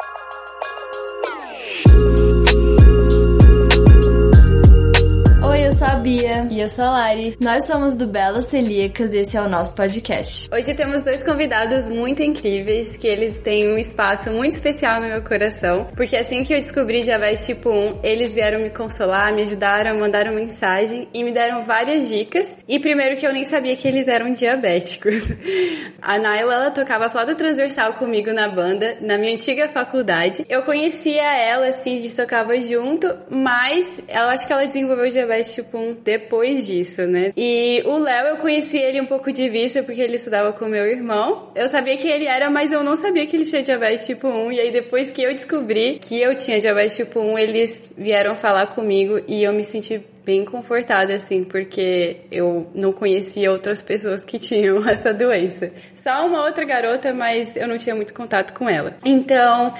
Thank you. Bia. E eu sou a Lari. Nós somos do Belas Celíacas e esse é o nosso podcast. Hoje temos dois convidados muito incríveis, que eles têm um espaço muito especial no meu coração, porque assim que eu descobri diabetes tipo 1, eles vieram me consolar, me ajudaram, mandaram mensagem e me deram várias dicas. E primeiro que eu nem sabia que eles eram diabéticos. A Naila, ela tocava flauta transversal comigo na banda, na minha antiga faculdade. Eu conhecia ela, assim, de tocava junto, mas eu acho que ela desenvolveu diabetes tipo 1 depois disso, né? E o Léo, eu conheci ele um pouco de vista porque ele estudava com meu irmão. Eu sabia que ele era, mas eu não sabia que ele tinha diabetes tipo 1. E aí depois que eu descobri que eu tinha diabetes tipo 1, eles vieram falar comigo e eu me senti bem confortada, assim, porque eu não conhecia outras pessoas que tinham essa doença. Só uma outra garota, mas eu não tinha muito contato com ela. Então,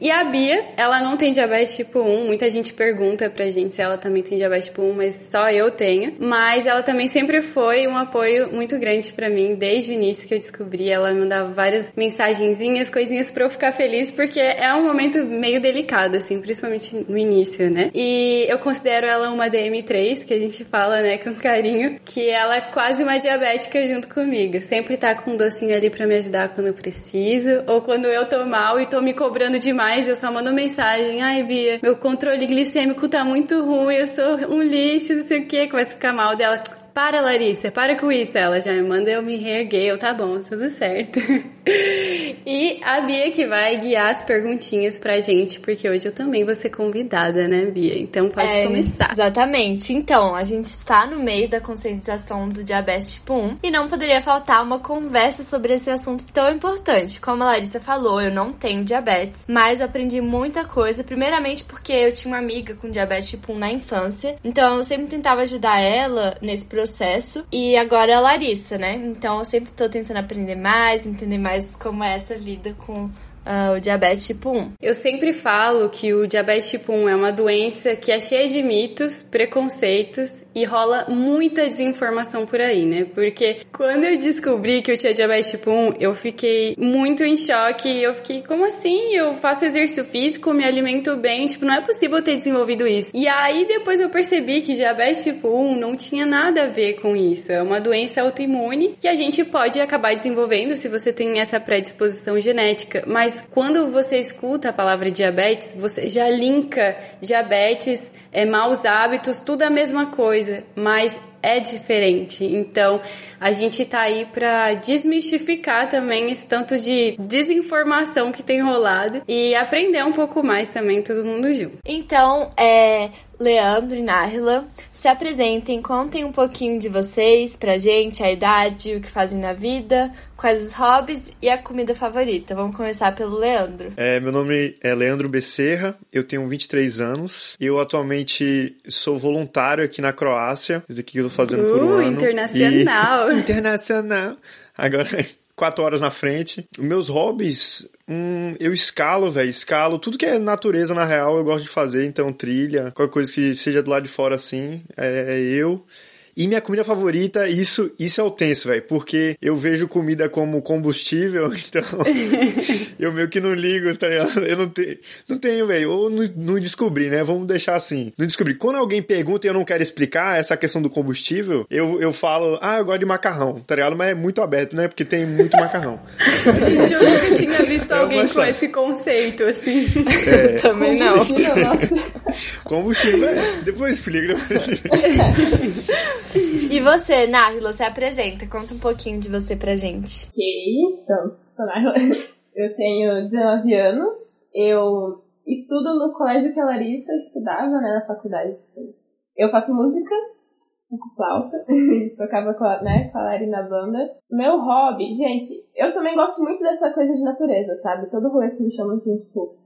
e a Bia, ela não tem diabetes tipo 1. Muita gente pergunta pra gente se ela também tem diabetes tipo 1, mas só eu tenho. Mas ela também sempre foi um apoio muito grande para mim, desde o início que eu descobri. Ela mandava várias mensagenzinhas, coisinhas pra eu ficar feliz, porque é um momento meio delicado, assim, principalmente no início, né? E eu considero ela uma DM3 que a gente fala, né, com carinho, que ela é quase uma diabética junto comigo. Sempre tá com um docinho ali para me ajudar quando preciso, ou quando eu tô mal e tô me cobrando demais, eu só mando mensagem: "Ai, Bia, meu controle glicêmico tá muito ruim, eu sou um lixo, não sei o que, começa a ficar mal dela. Para, Larissa, para com isso. Ela já me manda eu me reerguer, eu tá bom, tudo certo. e a Bia que vai guiar as perguntinhas pra gente, porque hoje eu também vou ser convidada, né, Bia? Então pode é, começar. Exatamente. Então, a gente está no mês da conscientização do diabetes tipo 1 e não poderia faltar uma conversa sobre esse assunto tão importante. Como a Larissa falou, eu não tenho diabetes, mas eu aprendi muita coisa, primeiramente porque eu tinha uma amiga com diabetes tipo 1 na infância, então eu sempre tentava ajudar ela nesse processo processo. E agora é a Larissa, né? Então eu sempre tô tentando aprender mais, entender mais como é essa vida com Uh, o diabetes tipo 1. Eu sempre falo que o diabetes tipo 1 é uma doença que é cheia de mitos, preconceitos e rola muita desinformação por aí, né? Porque quando eu descobri que eu tinha diabetes tipo 1, eu fiquei muito em choque. Eu fiquei, como assim? Eu faço exercício físico, me alimento bem, tipo, não é possível ter desenvolvido isso. E aí depois eu percebi que diabetes tipo 1 não tinha nada a ver com isso. É uma doença autoimune que a gente pode acabar desenvolvendo se você tem essa predisposição genética. Mas quando você escuta a palavra diabetes, você já linka diabetes, é, maus hábitos, tudo a mesma coisa mas é diferente. Então, a gente tá aí para desmistificar também esse tanto de desinformação que tem rolado e aprender um pouco mais também todo mundo junto. Então, é, Leandro e Nahila, se apresentem, contem um pouquinho de vocês pra gente, a idade, o que fazem na vida, quais os hobbies e a comida favorita. Vamos começar pelo Leandro. É, meu nome é Leandro Becerra, eu tenho 23 anos, eu atualmente sou voluntário aqui na Croácia, isso aqui eu tô fazendo uh, por um uh, ano. Internacional! Internacional! Agora quatro horas na frente. Meus hobbies, hum, eu escalo, velho, escalo. Tudo que é natureza, na real, eu gosto de fazer. Então, trilha, qualquer coisa que seja do lado de fora assim, é, é eu. E minha comida favorita, isso, isso é o tenso, velho, porque eu vejo comida como combustível, então eu meio que não ligo, tá ligado? Eu não, te, não tenho, velho, ou não, não, descobri, né? Vamos deixar assim. Não descobri. Quando alguém pergunta e eu não quero explicar essa questão do combustível, eu, eu falo, ah, eu gosto de macarrão, tá ligado? Mas é muito aberto, né? Porque tem muito macarrão. Gente, eu nunca tinha visto alguém com esse conceito, assim. É, Também não. Combustível, é. Depois explica. Depois explica. E você, Nahila, se apresenta. Conta um pouquinho de você pra gente. Ok, então, sou Nahila. Eu tenho 19 anos. Eu estudo no colégio que a Larissa estudava, né, na faculdade. Eu faço música, com flauta, tocava com a, né, com a Lari na banda. Meu hobby, gente, eu também gosto muito dessa coisa de natureza, sabe? Todo rolê que me chama assim, tipo,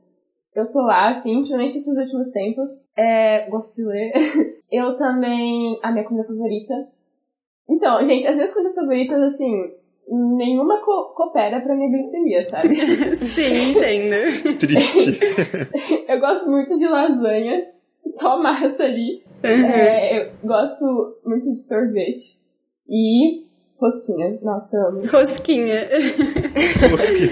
eu tô lá, assim, principalmente nesses últimos tempos. É, gosto de ler. eu também. A minha comida favorita. Então, gente, as minhas comidas favoritas, assim, nenhuma co coopera pra minha glicemia, sabe? Sim, entendo. Triste. eu gosto muito de lasanha, só massa ali. Uhum. É, eu gosto muito de sorvete. E Rosquinha. Nossa, amo. Rosquinha. Rosquinha.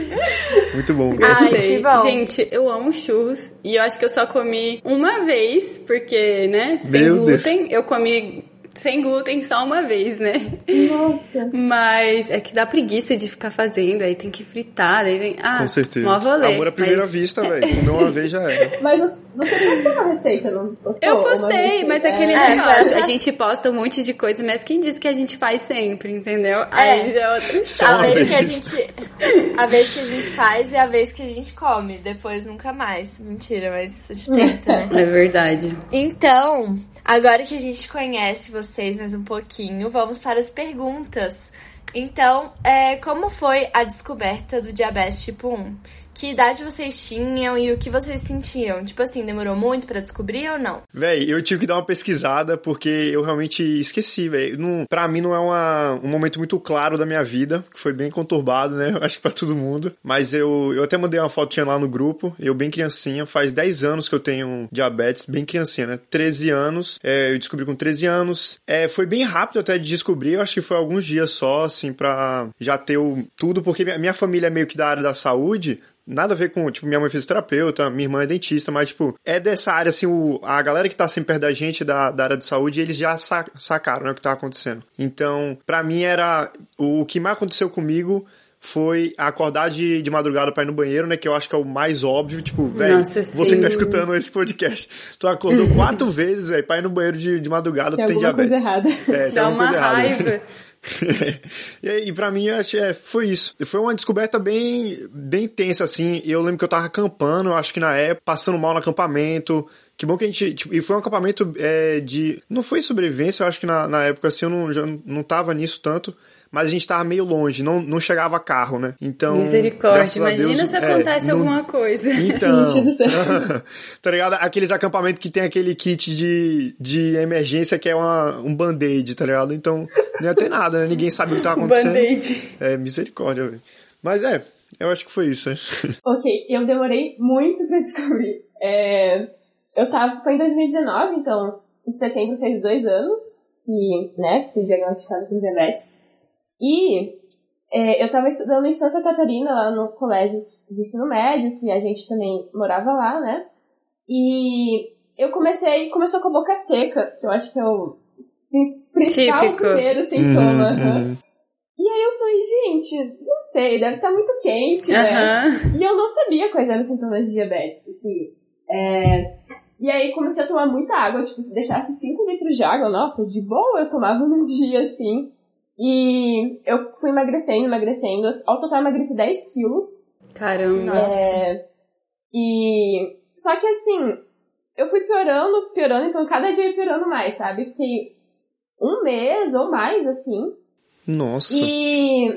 Muito bom. Ai, que bom. Gente, eu amo churros. E eu acho que eu só comi uma vez, porque, né, sem Meu glúten. Deus. Eu comi sem glúten só uma vez, né? Nossa. Mas é que dá preguiça de ficar fazendo, aí tem que fritar, daí vem. Ah, Com certeza. mó rolê. Amor à primeira mas... vista, velho. Comeu uma vez já era. Mas você postou uma receita, não postou? Eu postei, mas aquele É, negócio, foi- a gente posta um monte de coisa, mas quem disse que a gente faz sempre, entendeu? Aí já é outra Só A uma vez que a gente. A vez que a gente faz e a vez que a gente come. Depois nunca mais. Mentira, mas a gente tenta, né? É verdade. Então, agora que a gente conhece vocês mais um pouquinho, vamos para as perguntas. Então, é, como foi a descoberta do diabetes tipo 1? Que idade vocês tinham e o que vocês sentiam? Tipo assim, demorou muito pra descobrir ou não? Véi, eu tive que dar uma pesquisada porque eu realmente esqueci. Não, pra mim não é uma, um momento muito claro da minha vida, que foi bem conturbado, né? Acho que pra todo mundo. Mas eu, eu até mandei uma fotinha lá no grupo, eu bem criancinha, faz 10 anos que eu tenho diabetes, bem criancinha, né? 13 anos, é, eu descobri com 13 anos. É, foi bem rápido até de descobrir, eu acho que foi alguns dias só, assim, pra já ter o, tudo, porque minha, minha família é meio que da área da saúde, Nada a ver com, tipo, minha mãe fez terapeuta, minha irmã é dentista, mas, tipo, é dessa área, assim, o, a galera que tá sempre perto da gente, da, da área de saúde, eles já sa- sacaram, né, o que tava acontecendo. Então, pra mim era, o que mais aconteceu comigo foi acordar de, de madrugada pra ir no banheiro, né, que eu acho que é o mais óbvio, tipo, velho, Nossa, você que tá escutando esse podcast, tu acordou quatro vezes, velho, pra ir no banheiro de, de madrugada, Tem tem alguma coisa diabetes. errada. É, tem Dá alguma uma coisa errada. e, aí, pra mim, achei, é, foi isso. Foi uma descoberta bem, bem tensa, assim. E eu lembro que eu tava acampando, acho que na época, passando mal no acampamento. Que bom que a gente. Tipo, e foi um acampamento é, de. Não foi sobrevivência, eu acho que na, na época, assim, eu não, já não tava nisso tanto. Mas a gente tava meio longe, não, não chegava carro, né? Então. Misericórdia, imagina Deus, se é, acontece não- alguma coisa. então, Gente do céu. tá ligado? Aqueles acampamentos que tem aquele kit de, de emergência que é uma, um band-aid, tá ligado? Então, não ia ter nada, né? Ninguém sabe o que tá acontecendo. Band-aid. É, misericórdia, velho. Mas é, eu acho que foi isso, né? Ok, eu demorei muito pra descobrir. É, eu tava, foi em 2019, então em setembro fez dois anos que, né, fui diagnosticada com diabetes. E é, eu tava estudando em Santa Catarina, lá no colégio de ensino médio, que a gente também morava lá, né? E eu comecei, começou com a boca seca, que eu acho que é o principal Típico. primeiro sintoma. Uhum, uhum. E aí eu falei, gente, não sei, deve estar muito quente, né? Aham. E eu não sabia quais eram os sintomas de diabetes, assim. É... E aí comecei a tomar muita água, tipo, se deixasse 5 litros de água, nossa, de boa eu tomava no dia, assim. E eu fui emagrecendo, emagrecendo. Ao total eu emagreci 10 quilos. Caramba. Nossa. É... E... Só que assim, eu fui piorando, piorando, então cada dia eu ia piorando mais, sabe? Fiquei um mês ou mais, assim. Nossa. E,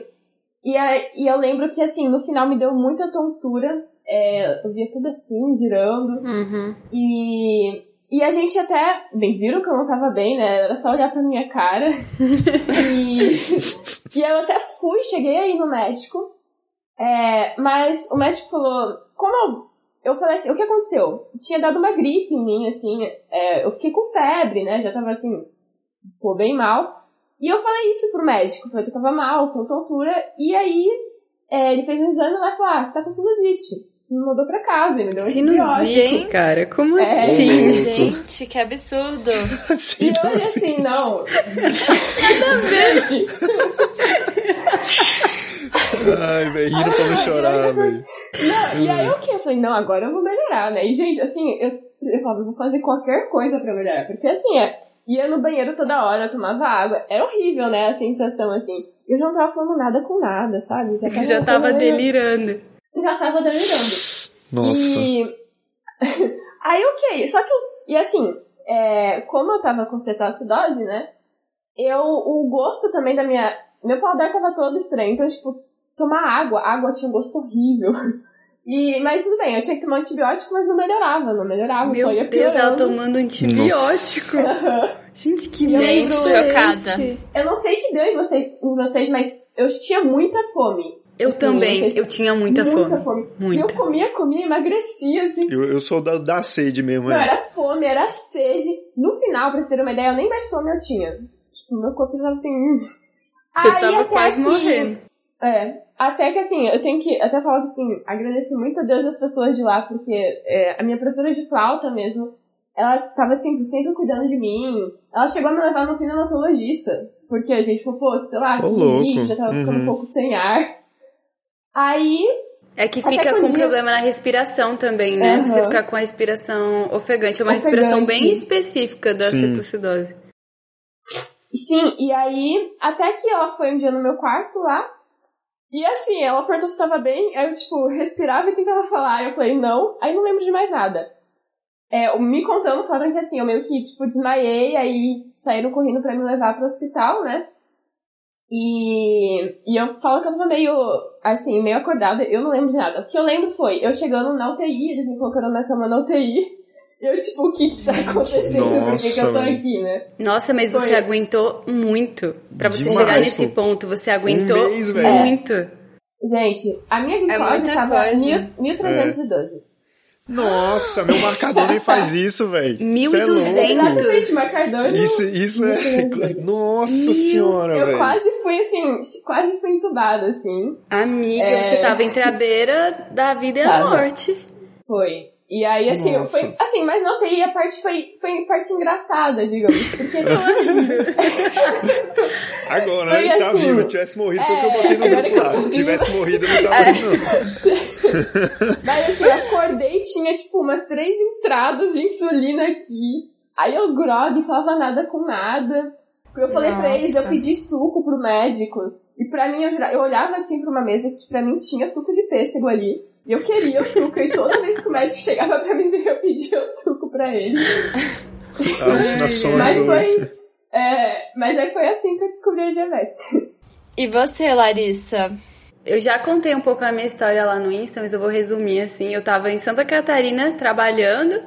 e, e eu lembro que, assim, no final me deu muita tontura. É, eu via tudo assim, girando. Uhum. E, e a gente até. Bem, viram que eu não tava bem, né? Era só olhar pra minha cara. e, e eu até fui, cheguei aí no médico. É, mas o médico falou. Como eu. Eu falei assim, o que aconteceu? Tinha dado uma gripe em mim, assim. é, eu fiquei com febre, né? Já tava assim. Pô, bem mal. E eu falei isso pro médico, falei que eu tava mal, com tontura, e aí é, ele fez um exame lá e falou, ah, você tá com sinusite. Me mandou pra casa, me deu um. Sinusite, cara. Como É, assim? Gente, que absurdo. E eu olhei assim, não. Gente, Ai, velho, rindo pra não chorar, velho. não, e aí o que? Eu falei, não, agora eu vou melhorar, né? E, gente, assim, eu, eu falava, eu vou fazer qualquer coisa pra melhorar. Porque, assim, é, ia no banheiro toda hora, eu tomava água. Era horrível, né, a sensação, assim. Eu já não tava falando nada com nada, sabe? Já tava, Já tava meio- delirando. Já tava delirando. Nossa. E aí, ok. Só que, eu- e assim, é, como eu tava com cetoacidose, né? Eu, o gosto também da minha. Meu paladar tava todo estranho. Então, tipo, tomar água. Água tinha um gosto horrível. E, mas tudo bem, eu tinha que tomar antibiótico, mas não melhorava, não melhorava. Meu só ia Deus, ela piorando. tomando antibiótico. Gente, que Gente, é chocada. Eu não sei que deu em vocês, em vocês, mas eu tinha muita fome. Eu Assim, também, eu tinha muita, fome. E E eu Muita. comia, comia, emagrecia, assim. Eu, eu sou da, da sede mesmo, Não, é. era fome, era sede. No final, pra vocês terem uma ideia, eu nem mais fome eu tinha. Tipo, meu corpo tava assim. hum. Você Aí, tava quase aqui, morrendo. É, até que assim, eu tenho que até falar que assim, agradeço muito a Deus as pessoas de lá, porque é, a minha professora de flauta mesmo, ela tava sempre, sempre cuidando de mim. Ela chegou a me levar no pneumologista, porque a gente falou, pô, sei lá, oh, já tava uhum. ficando um uhum. pouco sem ar. Aí. É que fica com dia... problema na respiração também, né? Uhum. Você ficar com a respiração ofegante. É uma ofegante. respiração bem específica da Sim. cetoacidose. Sim, e aí, até que ela foi um dia no meu quarto lá, e assim, ela perguntou se tava bem, aí eu, tipo, respirava e tentava falar, aí eu falei, não, aí não lembro de mais nada. É, me contando, falaram que assim, eu meio que, tipo, desmaiei, aí saíram correndo pra me levar pro hospital, né? E, e eu falo que eu tava meio, assim, meio acordada, eu não lembro de nada. O que eu lembro foi, eu chegando na UTI, eles me colocaram na cama na UTI, eu, tipo, o que que tá acontecendo? Nossa, Por que, que eu tô aqui, né? Nossa, mas Foi. você aguentou muito. Pra você Demais, chegar nesse pô. ponto, você aguentou um mês, muito. É. Gente, a minha glicose é tava 1312. Nossa, meu marcador nem faz isso, velho. 1200. É marcador isso, isso é. Nossa Mil. senhora, velho. Eu quase fui assim, quase fui entubada, assim. Amiga, é... você tava entre a beira da vida e a morte. Foi. E aí, assim, Nossa. foi. Assim, mas não UTI a parte foi, foi parte engraçada, digamos. Porque. agora, foi, ele tá assim, vivo. Se tivesse morrido, foi o que eu botei no é, grupo lá. Se tivesse morrido, não tava é. não. mas assim, acordei e tinha, tipo, umas três entradas de insulina aqui. Aí eu grog, falava nada com nada. Eu falei Nossa. pra eles, eu pedi suco pro médico. E pra mim, eu, eu olhava assim pra uma mesa que pra mim tinha suco de pêssego ali. E eu queria o suco, e toda vez que o médico chegava pra mim, eu pedia o suco pra ele. Alucinações. mas foi. É, mas aí foi assim que eu descobri a diabetes. E você, Larissa? Eu já contei um pouco a minha história lá no Insta, mas eu vou resumir assim. Eu tava em Santa Catarina trabalhando.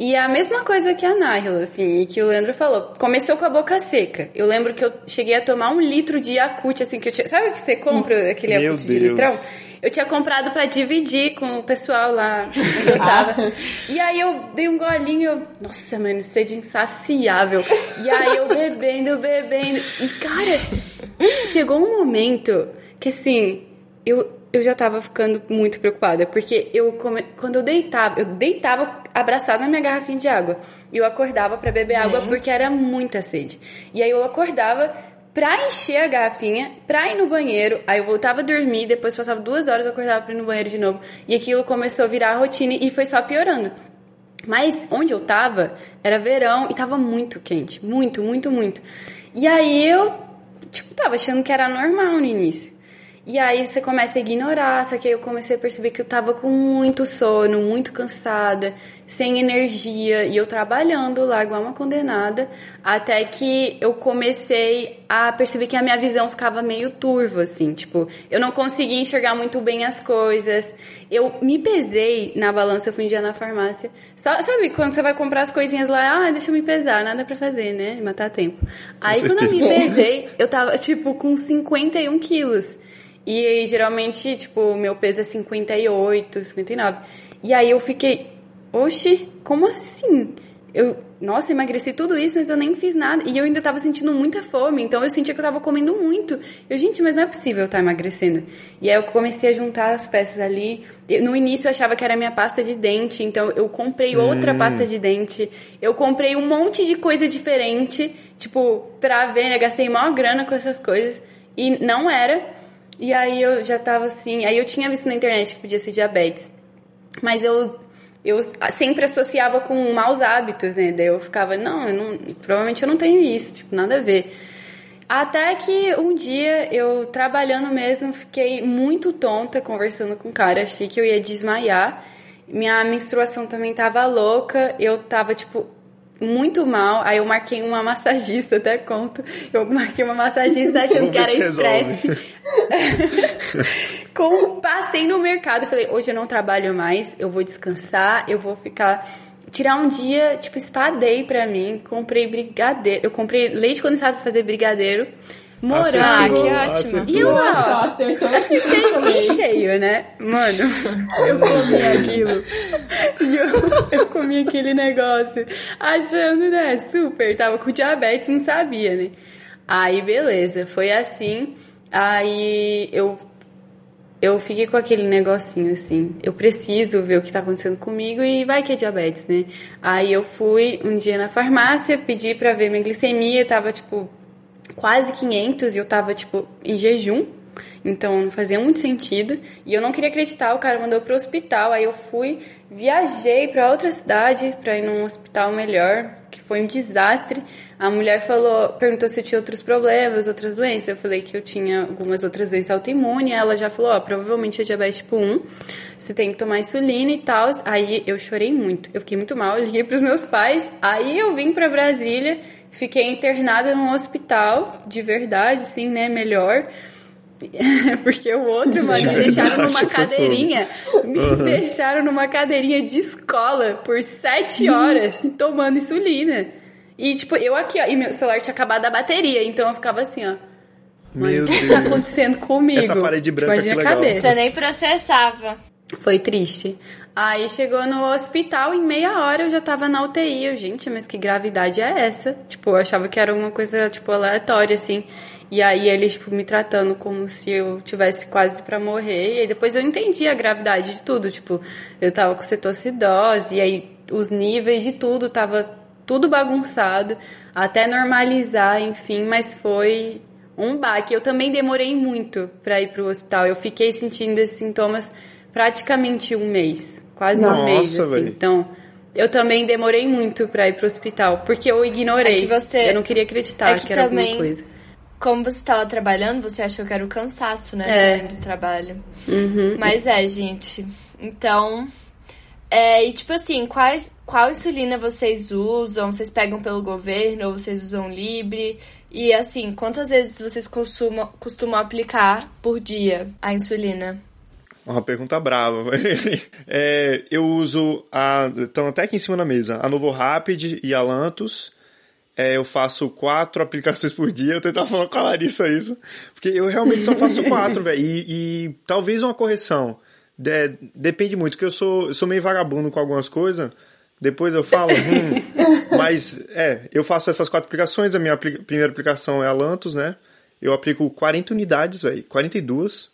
E é a mesma coisa que a Naila, assim, e que o Leandro falou. Começou com a boca seca. Eu lembro que eu cheguei a tomar um litro de Yakult, assim, que eu tinha... Sabe que você compra aquele Yakult de litrão? Eu tinha comprado para dividir com o pessoal lá onde eu tava. e aí eu dei um golinho, eu, nossa, mano, sede insaciável. E aí eu bebendo, bebendo. E cara, chegou um momento que assim, eu, eu já tava ficando muito preocupada, porque eu come... quando eu deitava, eu deitava abraçada na minha garrafinha de água. E eu acordava para beber Gente. água porque era muita sede. E aí eu acordava pra encher a garrafinha, pra ir no banheiro. Aí eu voltava a dormir, depois passava duas horas, eu acordava pra ir no banheiro de novo. E aquilo começou a virar a rotina e foi só piorando. Mas onde eu tava era verão e tava muito quente. Muito, muito, muito. E aí eu, tipo, tava achando que era normal no início. E aí você começa a ignorar, só que aí eu comecei a perceber que eu tava com muito sono, muito cansada, sem energia, e eu trabalhando lá igual uma condenada, até que eu comecei a perceber que a minha visão ficava meio turva, assim, tipo, eu não conseguia enxergar muito bem as coisas. Eu me pesei na balança, eu fui um dia na farmácia. Sabe quando você vai comprar as coisinhas lá, ah, deixa eu me pesar, nada para fazer, né? Matar tempo. Aí quando eu me pesei, eu tava, tipo, com 51 quilos. E geralmente, tipo, meu peso é 58, 59. E aí eu fiquei, oxe, como assim? Eu, nossa, emagreci tudo isso, mas eu nem fiz nada. E eu ainda tava sentindo muita fome, então eu sentia que eu tava comendo muito. Eu, gente, mas não é possível eu estar tá emagrecendo. E aí eu comecei a juntar as peças ali. No início eu achava que era minha pasta de dente, então eu comprei outra hum. pasta de dente. Eu comprei um monte de coisa diferente, tipo, pra ver, né? Gastei maior grana com essas coisas. E não era. E aí eu já tava assim. Aí eu tinha visto na internet que podia ser diabetes. Mas eu, eu sempre associava com maus hábitos, né? Daí eu ficava, não, eu não provavelmente eu não tenho isso, tipo, nada a ver. Até que um dia eu trabalhando mesmo, fiquei muito tonta conversando com o cara, achei que eu ia desmaiar. Minha menstruação também tava louca, eu tava tipo muito mal. Aí eu marquei uma massagista, até conto. Eu marquei uma massagista achando que era estresse. Com, passei no mercado, falei, hoje eu não trabalho mais, eu vou descansar, eu vou ficar tirar um dia, tipo, espadei pra mim, comprei brigadeiro, eu comprei leite condensado pra fazer brigadeiro, morango. Ah, que ótimo. E eu lá, fiquei cheio, né? Mano, eu comi aquilo. E eu, eu comi aquele negócio, achando, né, super, tava com diabetes, não sabia, né? Aí, beleza, foi assim. Aí eu eu fiquei com aquele negocinho assim, eu preciso ver o que tá acontecendo comigo e vai que é diabetes, né? Aí eu fui um dia na farmácia, pedi para ver minha glicemia, tava tipo quase 500 e eu tava tipo em jejum. Então não fazia muito sentido. E eu não queria acreditar, o cara mandou pro hospital. Aí eu fui, viajei para outra cidade para ir num hospital melhor, que foi um desastre. A mulher falou, perguntou se eu tinha outros problemas, outras doenças. Eu falei que eu tinha algumas outras doenças autoimunes. Ela já falou, ó, provavelmente é diabetes tipo 1. Você tem que tomar insulina e tal. Aí eu chorei muito. Eu fiquei muito mal, eu liguei pros meus pais. Aí eu vim para Brasília, fiquei internada num hospital de verdade, assim, né, melhor. Porque o outro, mano, me deixaram numa cadeirinha. Me uhum. deixaram numa cadeirinha de escola por sete horas tomando insulina. E, tipo, eu aqui, ó, e meu celular tinha acabado a bateria, então eu ficava assim, ó. Mano, o que tá acontecendo comigo? Essa parede branca tipo, Imagina a cabeça. Você nem processava. Foi triste. Aí chegou no hospital, em meia hora eu já tava na UTI. Eu, gente, mas que gravidade é essa? Tipo, eu achava que era uma coisa, tipo, aleatória, assim. E aí eles, tipo, me tratando como se eu tivesse quase para morrer. E aí depois eu entendi a gravidade de tudo. Tipo, eu tava com cetoacidose, e aí os níveis de tudo tava tudo bagunçado, até normalizar, enfim, mas foi um baque. Eu também demorei muito para ir pro hospital. Eu fiquei sentindo esses sintomas praticamente um mês, quase Nossa, um mês, assim. Véio. Então, eu também demorei muito para ir pro hospital, porque eu ignorei. É você... Eu não queria acreditar é que, que era também... alguma coisa como você estava trabalhando, você achou que era o cansaço, né? É. Do trabalho. Uhum. Mas é, gente. Então. É, e tipo assim, quais, qual insulina vocês usam? Vocês pegam pelo governo ou vocês usam Libre? E assim, quantas vezes vocês costumam, costumam aplicar por dia a insulina? Uma pergunta brava. é, eu uso a. Estão até aqui em cima da mesa. A Novo Rapid e a Lantus é, eu faço quatro aplicações por dia. Eu tentava falar com a Larissa isso. Porque eu realmente só faço quatro, velho. E, e, talvez uma correção. De, depende muito, porque eu sou, eu sou meio vagabundo com algumas coisas. Depois eu falo, hum, mas é, eu faço essas quatro aplicações. A minha primeira aplicação é a Lantus, né? Eu aplico 40 unidades, velho. 42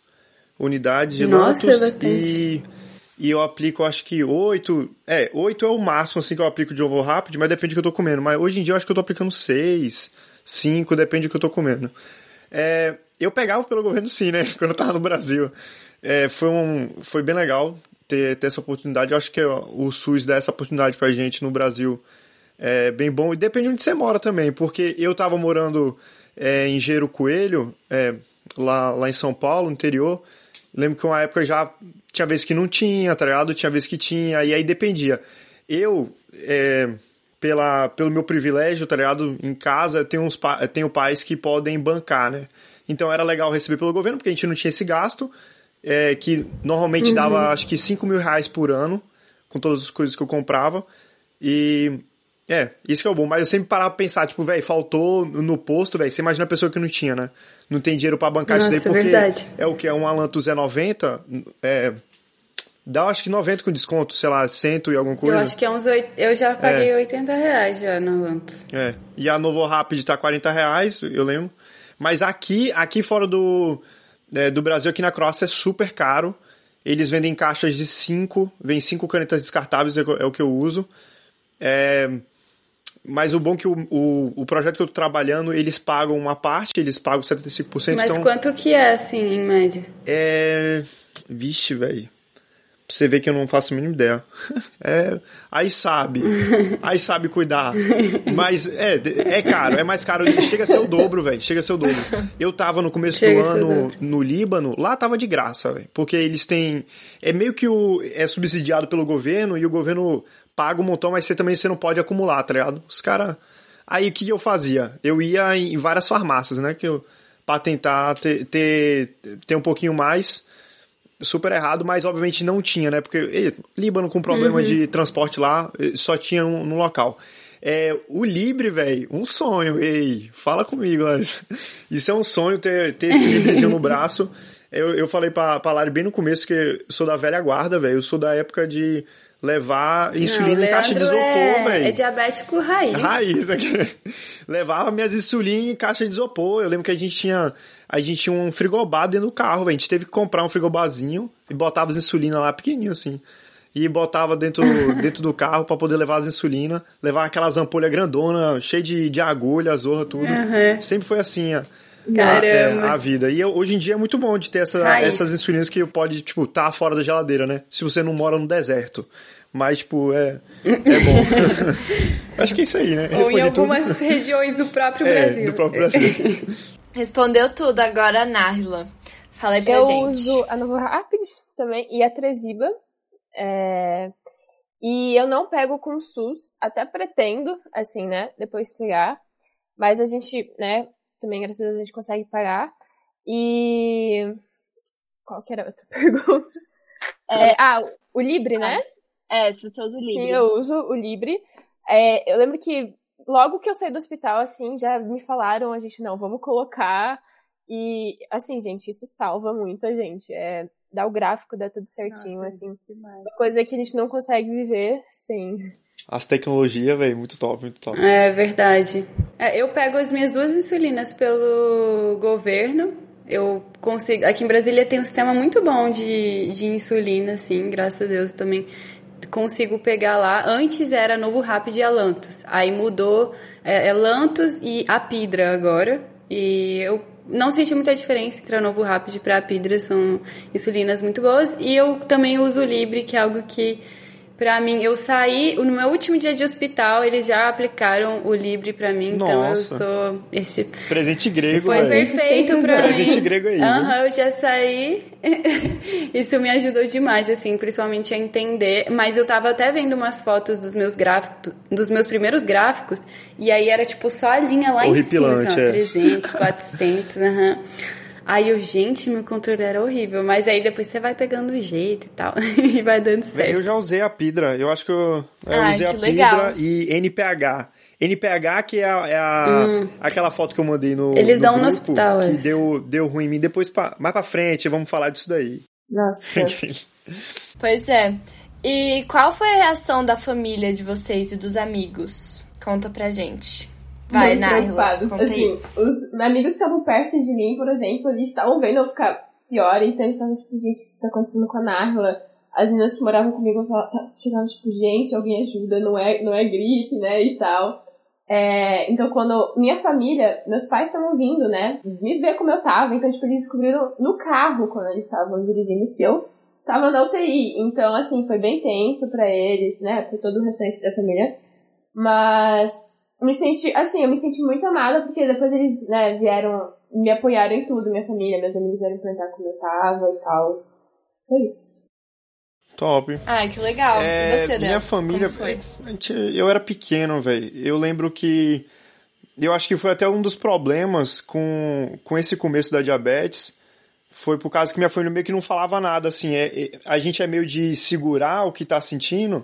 unidades de Nossa, Lantus. É. E e eu aplico, acho que oito. É, oito é o máximo assim que eu aplico de ovo rápido, mas depende do que eu tô comendo. Mas hoje em dia eu acho que eu tô aplicando seis, cinco, depende do que eu tô comendo. É, eu pegava pelo governo sim, né? Quando eu tava no Brasil. É, foi, um, foi bem legal ter, ter essa oportunidade. Eu acho que o SUS dá essa oportunidade pra gente no Brasil. É bem bom. E depende de onde você mora também, porque eu tava morando é, em Gero Coelho, é, lá, lá em São Paulo, no interior. Lembro que uma época já tinha vezes que não tinha, tá ligado? Tinha vezes que tinha, e aí dependia. Eu, é, pela, pelo meu privilégio, tá ligado? Em casa, eu tenho, uns, eu tenho pais que podem bancar, né? Então era legal receber pelo governo, porque a gente não tinha esse gasto, é, que normalmente uhum. dava acho que 5 mil reais por ano, com todas as coisas que eu comprava. E é, isso que é o bom. Mas eu sempre parava pra pensar, tipo, velho, faltou no posto, velho. Você imagina a pessoa que não tinha, né? Não tem dinheiro para bancar Nossa, isso daí, porque verdade. é o que? É um Alanto Z90, é, dá acho que 90 com desconto, sei lá, 100 e alguma coisa. Eu acho que é uns 8, eu já paguei é. 80 reais já no Alanto. É, e a Novo Rapid tá 40 reais, eu lembro. Mas aqui, aqui fora do, é, do Brasil, aqui na Croácia, é super caro. Eles vendem caixas de 5, vem 5 canetas descartáveis, é, é o que eu uso. É, mas o bom é que o, o, o, projeto que eu tô trabalhando, eles pagam uma parte, eles pagam 75%. Mas então, quanto que é, assim, em média? É... Vixe, velho. Você vê que eu não faço a mínima ideia. É, aí sabe. Aí sabe cuidar. Mas é, é caro, é mais caro. Chega a ser o dobro, velho. Chega a ser o dobro. Eu tava no começo Chega do ano no Líbano, lá tava de graça, velho. Porque eles têm. É meio que o. É subsidiado pelo governo e o governo paga um montão, mas você também você não pode acumular, tá ligado? Os caras. Aí o que eu fazia? Eu ia em várias farmácias, né? Que eu, pra tentar ter, ter, ter um pouquinho mais. Super errado, mas obviamente não tinha, né? Porque e, Líbano com problema uhum. de transporte lá, só tinha no, no local. É, o Libre, velho, um sonho, ei, fala comigo, isso é um sonho ter, ter esse livrezinho no braço. Eu, eu falei pra, pra Lari bem no começo que eu sou da velha guarda, velho, eu sou da época de levar insulina em caixa de isopor, é, velho. é diabético raiz. Raiz aqui. Levava minhas insulinas em caixa de isopor. Eu lembro que a gente tinha. A gente tinha um frigobar dentro do carro, velho. A gente teve que comprar um frigobarzinho e botava as insulinas lá pequenininho assim. E botava dentro, dentro do carro pra poder levar as insulinas. Levar aquelas ampolhas grandonas, cheia de, de agulha, zorra, tudo. Uhum. Sempre foi assim a, Caramba. a, a vida. E eu- hoje em dia é muito bom de ter essa, essas insulinas que pode, tipo, tá fora da geladeira, né? Se você não mora no deserto. Mas, tipo, é, é bom. Acho que é isso aí, né? Ou em Respondi tudo. algumas regiões do próprio É, Brasil. do próprio Brasil. Respondeu tudo agora, Narla. Fala aí pra eu gente. uso a Novo Rapid também e a Tresiba. É, E eu não pego com SUS, até pretendo, assim, né, depois pegar. Mas a gente, né, também graças a Deus a gente consegue pagar. E. Qual que era a outra pergunta? É, ah, o Libre, né? É, se você usa o livro. Sim, eu uso o Libre. É, eu lembro que logo que eu saí do hospital, assim, já me falaram, a gente, não, vamos colocar. E, assim, gente, isso salva muito a gente. É, dá o gráfico, dá tudo certinho, Nossa, assim. demais. Uma coisa que a gente não consegue viver sem. As tecnologias, velho, muito top, muito top. É verdade. É, eu pego as minhas duas insulinas pelo governo. Eu consigo. Aqui em Brasília tem um sistema muito bom de, de insulina, assim, graças a Deus também consigo pegar lá. Antes era Novo Rapid e Alantos. Aí mudou é, é Lantos e Apidra agora. E eu não senti muita diferença entre a Novo Rapid e a Apidra, são insulinas muito boas. E eu também uso o Libre, que é algo que Pra mim, eu saí, no meu último dia de hospital, eles já aplicaram o Libre pra mim, então eu Nossa. sou esse Presente grego, foi perfeito pra mim. Presente grego aí, Aham, viu? eu já saí. Isso me ajudou demais, assim, principalmente a entender. Mas eu tava até vendo umas fotos dos meus gráficos, dos meus primeiros gráficos, e aí era tipo só a linha lá em cima, assim, ó, Horripilante, é. 300, 400, aham. Aí eu, gente, meu controle era horrível. Mas aí depois você vai pegando o jeito e tal. e vai dando certo. Eu já usei a Pidra. Eu acho que eu, eu Ai, usei a que Pidra legal. e NPH. NPH, que é, a, é a- aquela foto que eu mandei no. Hum. Eles no dão no grupo, hospital, Que deu, deu ruim em mim. Depois, pra, mais pra frente, vamos falar disso daí. Nossa. Pois é. E qual foi a reação da família de vocês e dos amigos? Conta pra gente. Vai, muito Naila, preocupados. Assim, os amigos que estavam perto de mim, por exemplo, eles estavam vendo eu ficar pior, então eles estavam tipo, gente, o que tá acontecendo com a Narla? As meninas que moravam comigo falavam- chegavam tipo, gente, alguém ajuda, não é, não é gripe, né, e tal. É, então, quando minha família, meus pais estavam vindo, né, me ver como eu tava, então, tipo, eles descobriram no carro, quando eles estavam dirigindo, que eu tava na UTI. Então, assim, foi bem tenso pra eles, né, pra todo o restante da família. Mas me senti, assim, eu me senti muito amada, porque depois eles, né, vieram, me apoiaram em tudo, minha família, meus amigos vieram perguntar como eu tava e tal. Só isso. Top. Ai, que legal. É, e você, minha família, Como foi? a gente- eu era pequeno, velho. Eu lembro que eu acho que foi até um dos problemas com, com esse começo da diabetes. Foi por causa que minha família meio que não falava nada, assim. É, é- a gente é meio de segurar o que tá sentindo.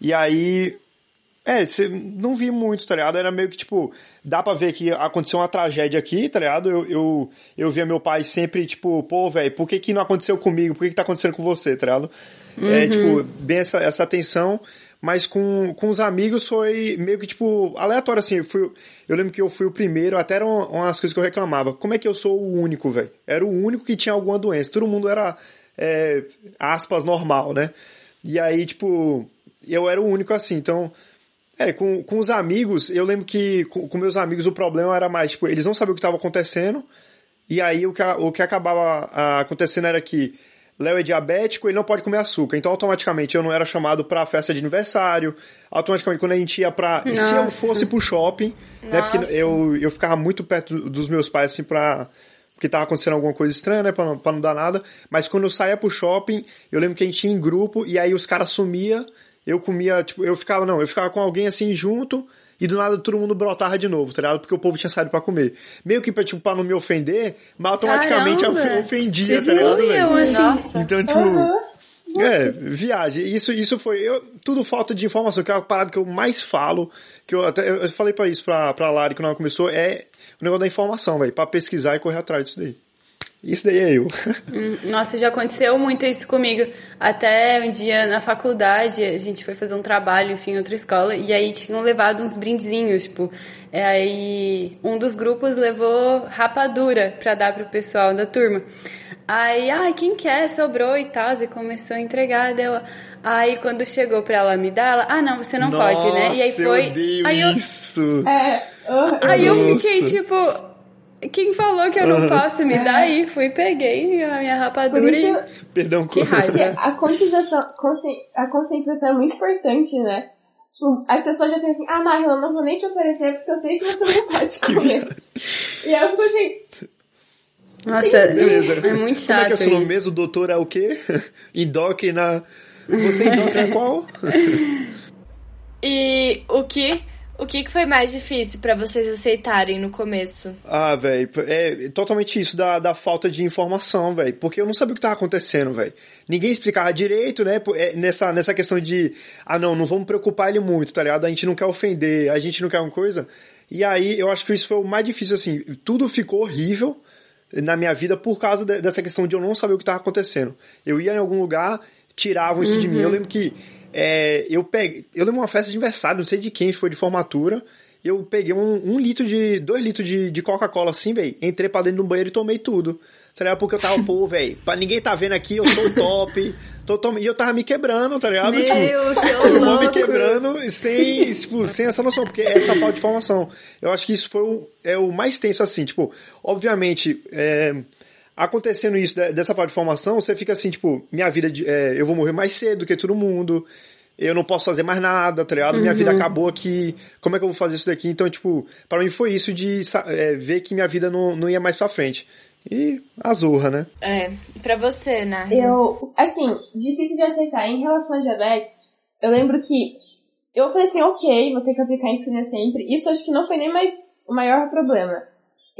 E aí. É, você não vi muito, tá ligado? Era meio que tipo, dá pra ver que aconteceu uma tragédia aqui, tá ligado? Eu, eu, eu via meu pai sempre, tipo, pô, velho, por que que não aconteceu comigo? Por que que tá acontecendo com você, tá ligado? É, tipo, bem essa, essa tensão. Mas com, com os amigos foi meio que, tipo, aleatório, assim. Eu, fui, eu lembro que eu fui o primeiro, até eram umas coisas que eu reclamava. Como é que eu sou o único, velho? Era o único que tinha alguma doença. Todo mundo era, é, aspas, normal, né? E aí, tipo, eu era o único assim. Então, é, com, com os amigos, eu lembro que com, com meus amigos o problema era mais, tipo, eles não sabiam o que estava acontecendo. E aí o que, o que acabava acontecendo era que Léo é diabético, ele não pode comer açúcar. Então, automaticamente, eu não era chamado pra festa de aniversário. Automaticamente, quando a gente ia pra. Se eu Nossa. fosse pro shopping, né? Porque Nossa. eu, eu ficava muito perto dos meus pais, assim, pra. Porque tava acontecendo alguma coisa estranha, né? Pra não, pra não dar nada. Mas quando eu saía pro shopping, eu lembro que a gente ia em grupo e aí os caras sumiam. Eu comia, tipo, eu ficava, não, eu ficava com alguém assim junto. E do nada todo mundo brotava de novo, tá ligado? Porque o povo tinha saído pra comer. Meio que pra, tipo, pra não me ofender, mas automaticamente eu Caramba. ofendia, tá ligado, velho? assim. Nossa. Então, tipo. É, viagem. Isso, isso foi. Eu, tudo falta de informação, que é a parada que eu mais falo. Que eu até eu falei pra isso pra, pra Lari quando ela começou, é o negócio da informação, velho. Pra pesquisar e correr atrás disso daí. Isso daí é eu. Hum, Nossa, já aconteceu muito isso comigo. Até um dia na faculdade, a gente foi fazer um trabalho, enfim, em outra escola, e aí tinham levado uns brindezinhos, tipo, é, aí um dos grupos levou rapadura pra dar pro pessoal da turma. Aí, ah, quem quer? Sobrou e tal, e começou a entregar, deu. Aí quando chegou pra ela me dar, ela, ah, não, você não Nossa, pode, né? E aí foi. Eu aí eu, isso. É, eu, Aí eu Nossa. fiquei tipo, quem falou que eu não posso me dar? E fui, peguei a minha rapadura isso e. Perdão, Que raiva. a conscientização, consci- a conscientização é muito importante, né? Tipo, as pessoas já dizem assim, ah, Marla, eu não vou nem te oferecer porque eu sei que você não pode comer. e aí eu fico assim, Nossa, Beleza. é muito Como é chato que é o seu nome isso. mesmo? Doutor é o quê? Endócrina. Você é endócrina qual? E o que, o que que foi mais difícil pra vocês aceitarem no começo? Ah, velho, é totalmente isso da, da falta de informação, velho. Porque eu não sabia o que tava acontecendo, velho. Ninguém explicava direito, né? é, Nessa, nessa questão de, ah, não, não vamos preocupar ele muito, tá ligado? A gente não quer ofender, a gente não quer uma coisa. E aí, eu acho que isso foi o mais difícil, assim. Tudo ficou horrível na minha vida por causa de- dessa questão de eu não saber o que tava acontecendo. Eu ia em algum lugar, tiravam isso de mim. Eu lembro que é, eu peguei. Eu lembro uma festa de aniversário, não sei de quem foi de formatura. Eu peguei um, um litro de. dois litros de, de Coca-Cola assim, velho. Entrei pra dentro do banheiro e tomei tudo. Tá ligado? Porque eu tava, pô, velho, pra ninguém tá vendo aqui, eu sou top. Tô, tom- E eu tava me quebrando, tá ligado? Meu, tipo, seu eu vou me quebrando sem, tipo, sem essa noção, porque é essa falta de informação. Eu acho que isso foi o, é o mais tenso, assim, tipo, obviamente, é, acontecendo isso, de- dessa falta de informação, você fica assim, tipo, minha vida, de- é, eu vou morrer mais cedo que todo mundo, eu não posso fazer mais nada, tá ligado? Minha vida acabou aqui, como é que eu vou fazer isso daqui? Então, tipo, pra mim foi isso de é, ver que minha vida não, não ia mais pra frente. E azurra, né? É, pra você, Narda. eu, assim, difícil de aceitar. Em relação a diabetes, eu lembro que eu falei assim, ok, vou ter que aplicar insulina sempre. Isso acho que não foi nem mais o maior problema.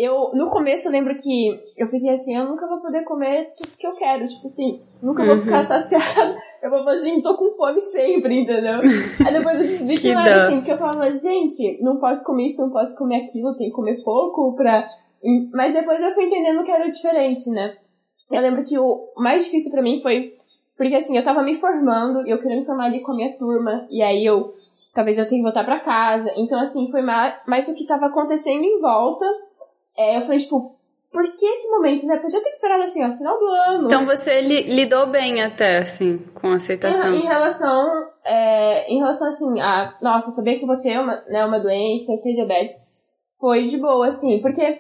Eu, no começo, eu lembro que eu fiquei assim, eu nunca vou poder comer tudo que eu quero. Tipo assim, nunca vou ficar saciada. Eu vou fazer assim, tô com fome sempre, entendeu? Aí depois eu descobri que, Que não era assim, porque eu falava, gente, não posso comer isso, não posso comer aquilo, tem que comer pouco pra... Mas depois eu fui entendendo que era diferente, né? Eu lembro que o mais difícil pra mim foi porque assim, eu tava me formando, e eu queria me formar ali com a minha turma, e aí eu talvez eu tenha que voltar pra casa. Então assim, foi mais, mais o que tava acontecendo em volta. É, eu falei, tipo, por que esse momento, né? Podia ter esperado assim, ó, final do ano. Então você li- lidou bem até, assim, com a aceitação. Em, em relação, é, em relação assim, a, nossa, saber que eu vou ter uma, né, uma doença, ter diabetes, foi de boa, assim, porque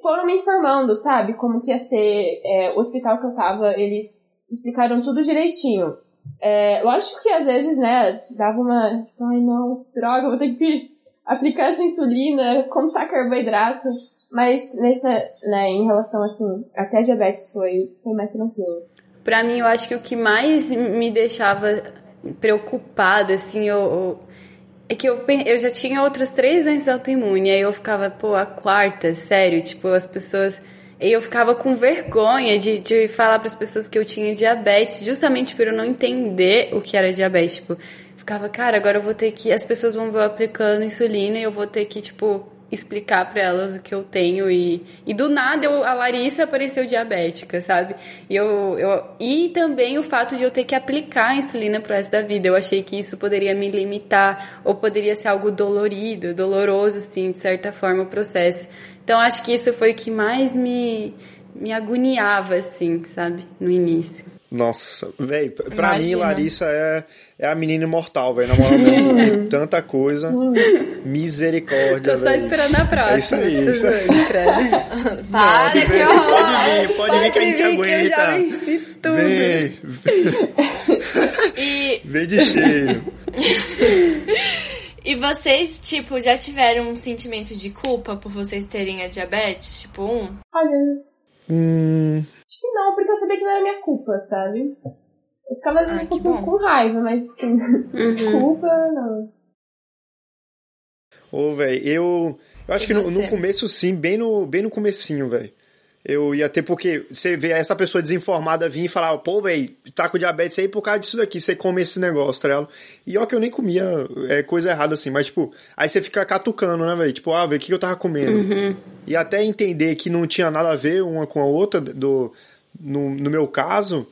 foram me informando, sabe, como que ia ser é, o hospital que eu tava, eles explicaram tudo direitinho. É, lógico que às vezes, né, dava uma, tipo, ai não, droga, vou ter que aplicar essa insulina, contar carboidrato, mas nessa, né, em relação, assim, até a diabetes foi, foi mais tranquilo. Pra mim, eu acho que o que mais me deixava preocupada, assim, eu, eu- é que eu, eu já tinha outras três doenças autoimunes, aí eu ficava, pô, a quarta, sério, tipo, as pessoas. E eu ficava com vergonha de, de falar para as pessoas que eu tinha diabetes, justamente por eu não entender o que era diabetes. Tipo, ficava, cara, agora eu vou ter que. As pessoas vão ver eu aplicando insulina e eu vou ter que, tipo, explicar para elas o que eu tenho e, e do nada eu, a Larissa apareceu diabética, sabe? E, eu, eu, e também o fato de eu ter que aplicar a insulina pro resto da vida. Eu achei que isso poderia me limitar ou poderia ser algo dolorido, doloroso, assim, de certa forma, o processo. Então acho que isso foi o que mais me, me agoniava, assim, sabe? No início. Nossa, velho, pra mim, Imagina. Larissa é, é a menina imortal, velho. Na moral, mesmo, tanta coisa. Misericórdia, Tô só velho. esperando a próxima. É isso aí, isso aí. Para, Pode que vir, horror! pode vir, pode vir que a gente vir que eu já aguenta. venci tudo. Vem, E, vem de cheio. e vocês, tipo, já tiveram um sentimento de culpa por vocês terem a diabetes, tipo 1? Olha, Hum, que não, porque eu sabia que não era minha culpa, sabe? Eu ficava Ah, um pouco com raiva, mas assim, Uhum. culpa não. Ô, velho, eu, eu acho E que no, no começo, sim, bem no, bem no comecinho, velho. eu ia ter, porque você vê essa pessoa desinformada vir e falar, pô, velho, tá com diabetes aí por causa disso daqui, você come esse negócio, tá ligado? E ó que eu nem comia é, coisa errada assim, mas tipo, aí você fica catucando, né, velho? Tipo, ah, velho, o que eu tava comendo? Uhum. E até entender que não tinha nada a ver uma com a outra, do, no, no meu caso,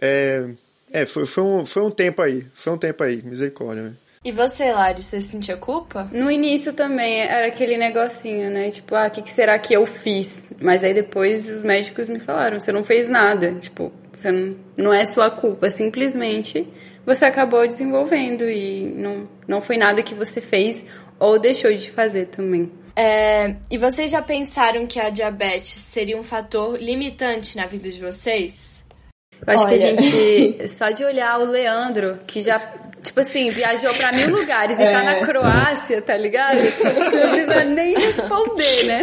é, é foi, foi, um, foi um tempo aí, foi um tempo aí, misericórdia, velho. E você, Lari, você sentia culpa? No início também era aquele negocinho, né? Tipo, ah, o que, que, será que eu fiz? Mas aí depois os médicos me falaram, você não fez nada. Tipo, você não, não é sua culpa, simplesmente você acabou desenvolvendo e não, não foi nada que você fez ou deixou de fazer também. É, e vocês já pensaram que a diabetes seria um fator limitante na vida de vocês? Eu acho Olha. que a gente, só de olhar o Leandro, que já tipo assim, viajou pra mil lugares e tá na é. Croácia, tá ligado? Não precisa nem responder, né?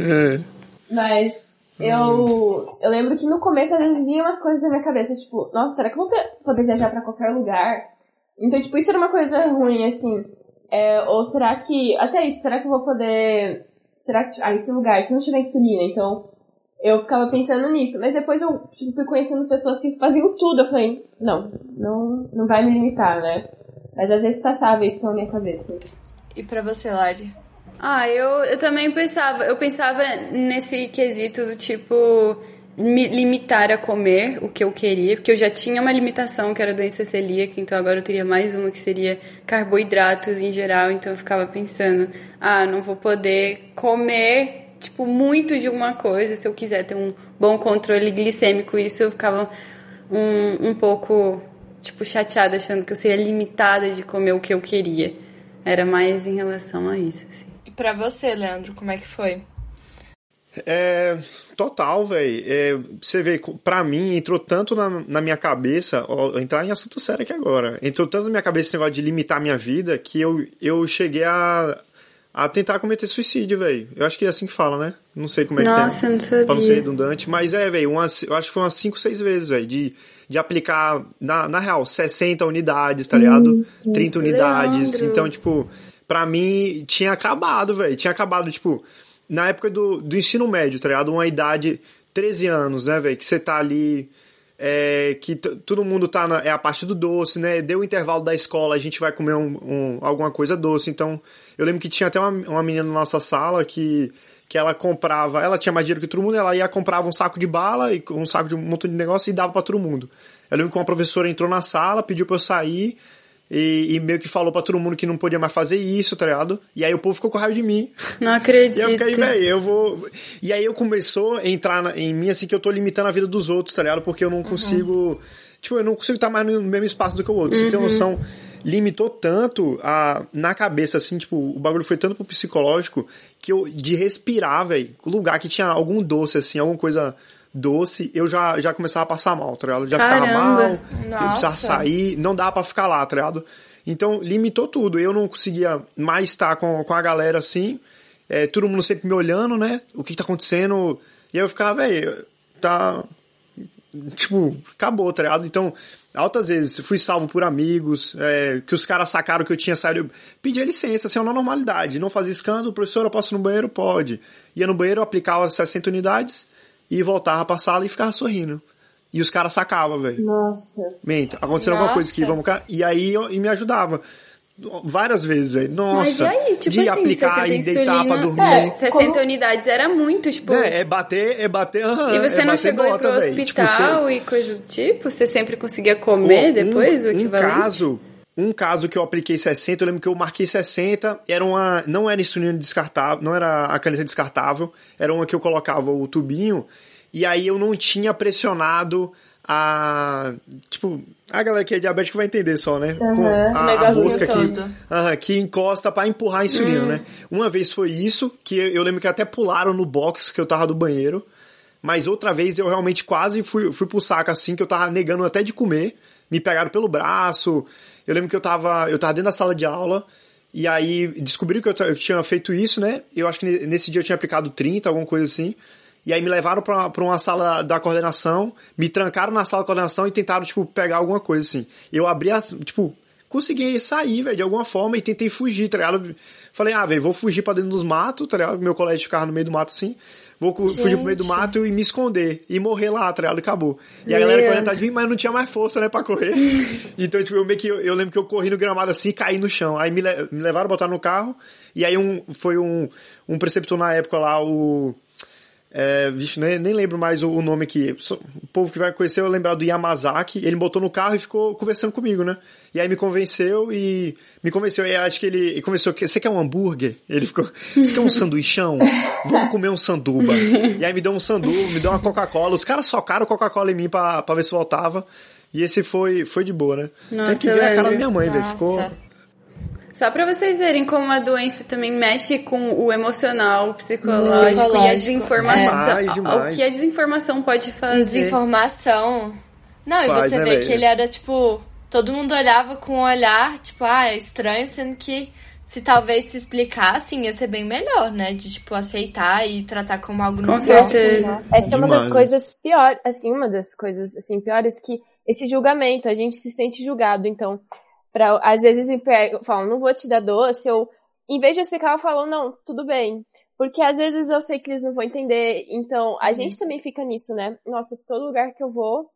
É. Mas eu, eu lembro que no começo às vezes vinha umas coisas na minha cabeça, tipo, nossa, será que eu vou poder viajar pra qualquer lugar? Então, tipo, isso era uma coisa ruim, assim. É, ou será que, até isso, será que eu vou poder, será que, ah, esse lugar, se não tiver insulina, então eu ficava pensando nisso. Mas depois eu tipo, fui conhecendo pessoas que faziam tudo. Eu falei, não, não, não vai me limitar, né? Mas às vezes passava isso na minha cabeça. E para você, Lari? Ah, eu, eu também pensava, eu pensava nesse quesito do tipo me limitar a comer o que eu queria, porque eu já tinha uma limitação que era doença celíaca, então agora eu teria mais uma que seria carboidratos em geral, então eu ficava pensando, ah, não vou poder comer tipo, muito de uma coisa, se eu quiser ter um bom controle glicêmico, isso eu ficava um, um pouco, tipo, chateada, achando que eu seria limitada de comer o que eu queria. Era mais em relação a isso, assim. E pra você, Leandro, como é que foi? É, total, velho. É, você vê, pra mim, entrou tanto na, na minha cabeça, ó, entrar em assunto sério aqui agora, entrou tanto na minha cabeça esse negócio de limitar a minha vida que eu, eu cheguei a, a tentar cometer suicídio, velho. Eu acho que é assim que fala, né? Não sei como é Nossa, que é. Nossa, não sabia. Pra não ser redundante. Mas é, velho, eu acho que foi umas 5, 6 vezes, velho, de, de aplicar, na, na real, 60 unidades, tá ligado? Hum, 30 unidades. Leandro. Então, tipo, pra mim, tinha acabado, velho. Tinha acabado, tipo, na época do, do ensino médio, tá ligado? Uma idade, 13 anos, né, velho? Que você tá ali é, que todo mundo tá na, é a parte do doce, né? Deu o intervalo da escola, a gente vai comer um, um, alguma coisa doce. Então, eu lembro que tinha até uma, uma menina na nossa sala que, que ela comprava, ela tinha mais dinheiro que todo mundo, ela ia comprava um saco de bala e um saco de um montão de negócio e dava para todo mundo. Eu lembro que uma professora entrou na sala, pediu pra eu sair, e, e, meio que falou pra todo mundo que não podia mais fazer isso, tá ligado? E aí o povo ficou com raiva de mim. Não acredito. e eu fiquei, velho, eu vou. E aí eu começou a entrar na, em mim assim que eu tô limitando a vida dos outros, tá ligado? Porque eu não consigo. Uhum. Tipo, eu não consigo estar mais no mesmo espaço do que o outro. Uhum. Você tem uhum. noção? Limitou tanto a, na cabeça, assim, tipo, o bagulho foi tanto pro psicológico que eu, de respirar, velho, lugar que tinha algum doce, assim, alguma coisa doce, eu já, já começava a passar mal, tá ligado? Já Caramba. ficava mal, Nossa. eu precisava sair, não dava para ficar lá, tá ligado? Então, limitou tudo. Eu não conseguia mais estar com, com a galera assim, é, todo mundo sempre me olhando, né? O que tá acontecendo? E aí eu ficava, velho, tá. Tipo, acabou, tá ligado? Então, altas vezes fui salvo por amigos, é, que os caras sacaram que eu tinha saído. Eu pedia licença, assim, na normalidade. Não fazia escândalo, professor, eu posso ir no banheiro? Pode. Ia no banheiro, aplicava 60 unidades e voltava pra sala e ficava sorrindo. E os caras sacavam, velho. Nossa. Mente, aconteceu alguma coisa aqui, vamos cá. E aí eu, e me ajudava. Várias vezes, velho. Nossa. Mas e aí, tipo de assim, aplicar e deitar pra dormir. É, 60 como... unidades era muito, tipo. É, é bater, é bater. e você é não chegou nota, pro hospital tipo, você... e coisa do tipo? Você sempre conseguia comer um, depois um, o equivalente? Um caso, um caso que eu apliquei 60, eu lembro que eu marquei 60, era uma. Não era insulina descartável, não era a caneta descartável, era uma que eu colocava o tubinho e aí eu não tinha pressionado a. Tipo, a galera que é diabética vai entender só, né? Uhum. Com a, a mosca que, uh, que encosta para empurrar a insulina, uhum. né? Uma vez foi isso, que eu lembro que até pularam no box que eu tava do banheiro. Mas outra vez eu realmente quase fui, fui pro saco assim, que eu tava negando até de comer. Me pegaram pelo braço. Eu lembro que eu tava, eu tava dentro da sala de aula. E aí descobriram que eu, eu tinha feito isso, né? Eu acho que nesse dia eu tinha aplicado 30, alguma coisa assim. E aí me levaram pra, uma sala da coordenação, me trancaram na sala da coordenação e tentaram, tipo, pegar alguma coisa assim. Eu abri, a, tipo, consegui sair, velho, de alguma forma e tentei fugir, tá ligado? Falei, ah, velho, vou fugir pra dentro dos matos, tá ligado? Meu colégio ficava no meio do mato assim. Vou Gente. fugir pro meio do mato e me esconder. E morrer lá, tá? E acabou. E a galera correndo atrás de mim, mas não tinha mais força, né, pra correr. então, tipo, eu meio que, eu, eu, lembro que eu corri no gramado assim e caí no chão. Aí me, me levaram, botaram no carro. E aí um, foi um, um preceptor na época lá, o é, vixe, nem, nem lembro mais o, o nome aqui. O povo que vai conhecer vai lembrar do Yamazaki. Ele botou no carro e ficou conversando comigo, né? E aí me convenceu e. Me convenceu. E acho que ele, ele convenceu que você quer um hambúrguer? Ele ficou. Você quer um sanduichão? Vamos comer um sanduba. E aí me deu um sanduba, me deu uma Coca-Cola. Os caras socaram Coca-Cola em mim pra, pra ver se voltava. E esse foi, foi de boa, né? Nossa, Tem que ver a cara da minha mãe, velho. Ficou. Só para vocês verem como a doença também mexe com o emocional, o psicológico, psicológico e a desinformação. É. Demais, demais. O que a desinformação pode fazer. Desinformação. Não, Faz, e você né, vê que ele era tipo. Todo mundo olhava com um olhar, tipo, ah, é estranho, sendo que se talvez se explicassem ia ser bem melhor, né? De, tipo, aceitar e tratar como algo normal. Com certeza. Essa é uma das coisas piores, assim, uma das coisas, assim, piores que esse julgamento, a gente se sente julgado, então Pra, às vezes me pegam, falam, não vou te dar doce, ou em vez de explicar, eu falo, não, tudo bem. Porque às vezes eu sei que eles não vão entender, então a uhum. gente também fica nisso, né? Nossa, todo lugar que eu vou,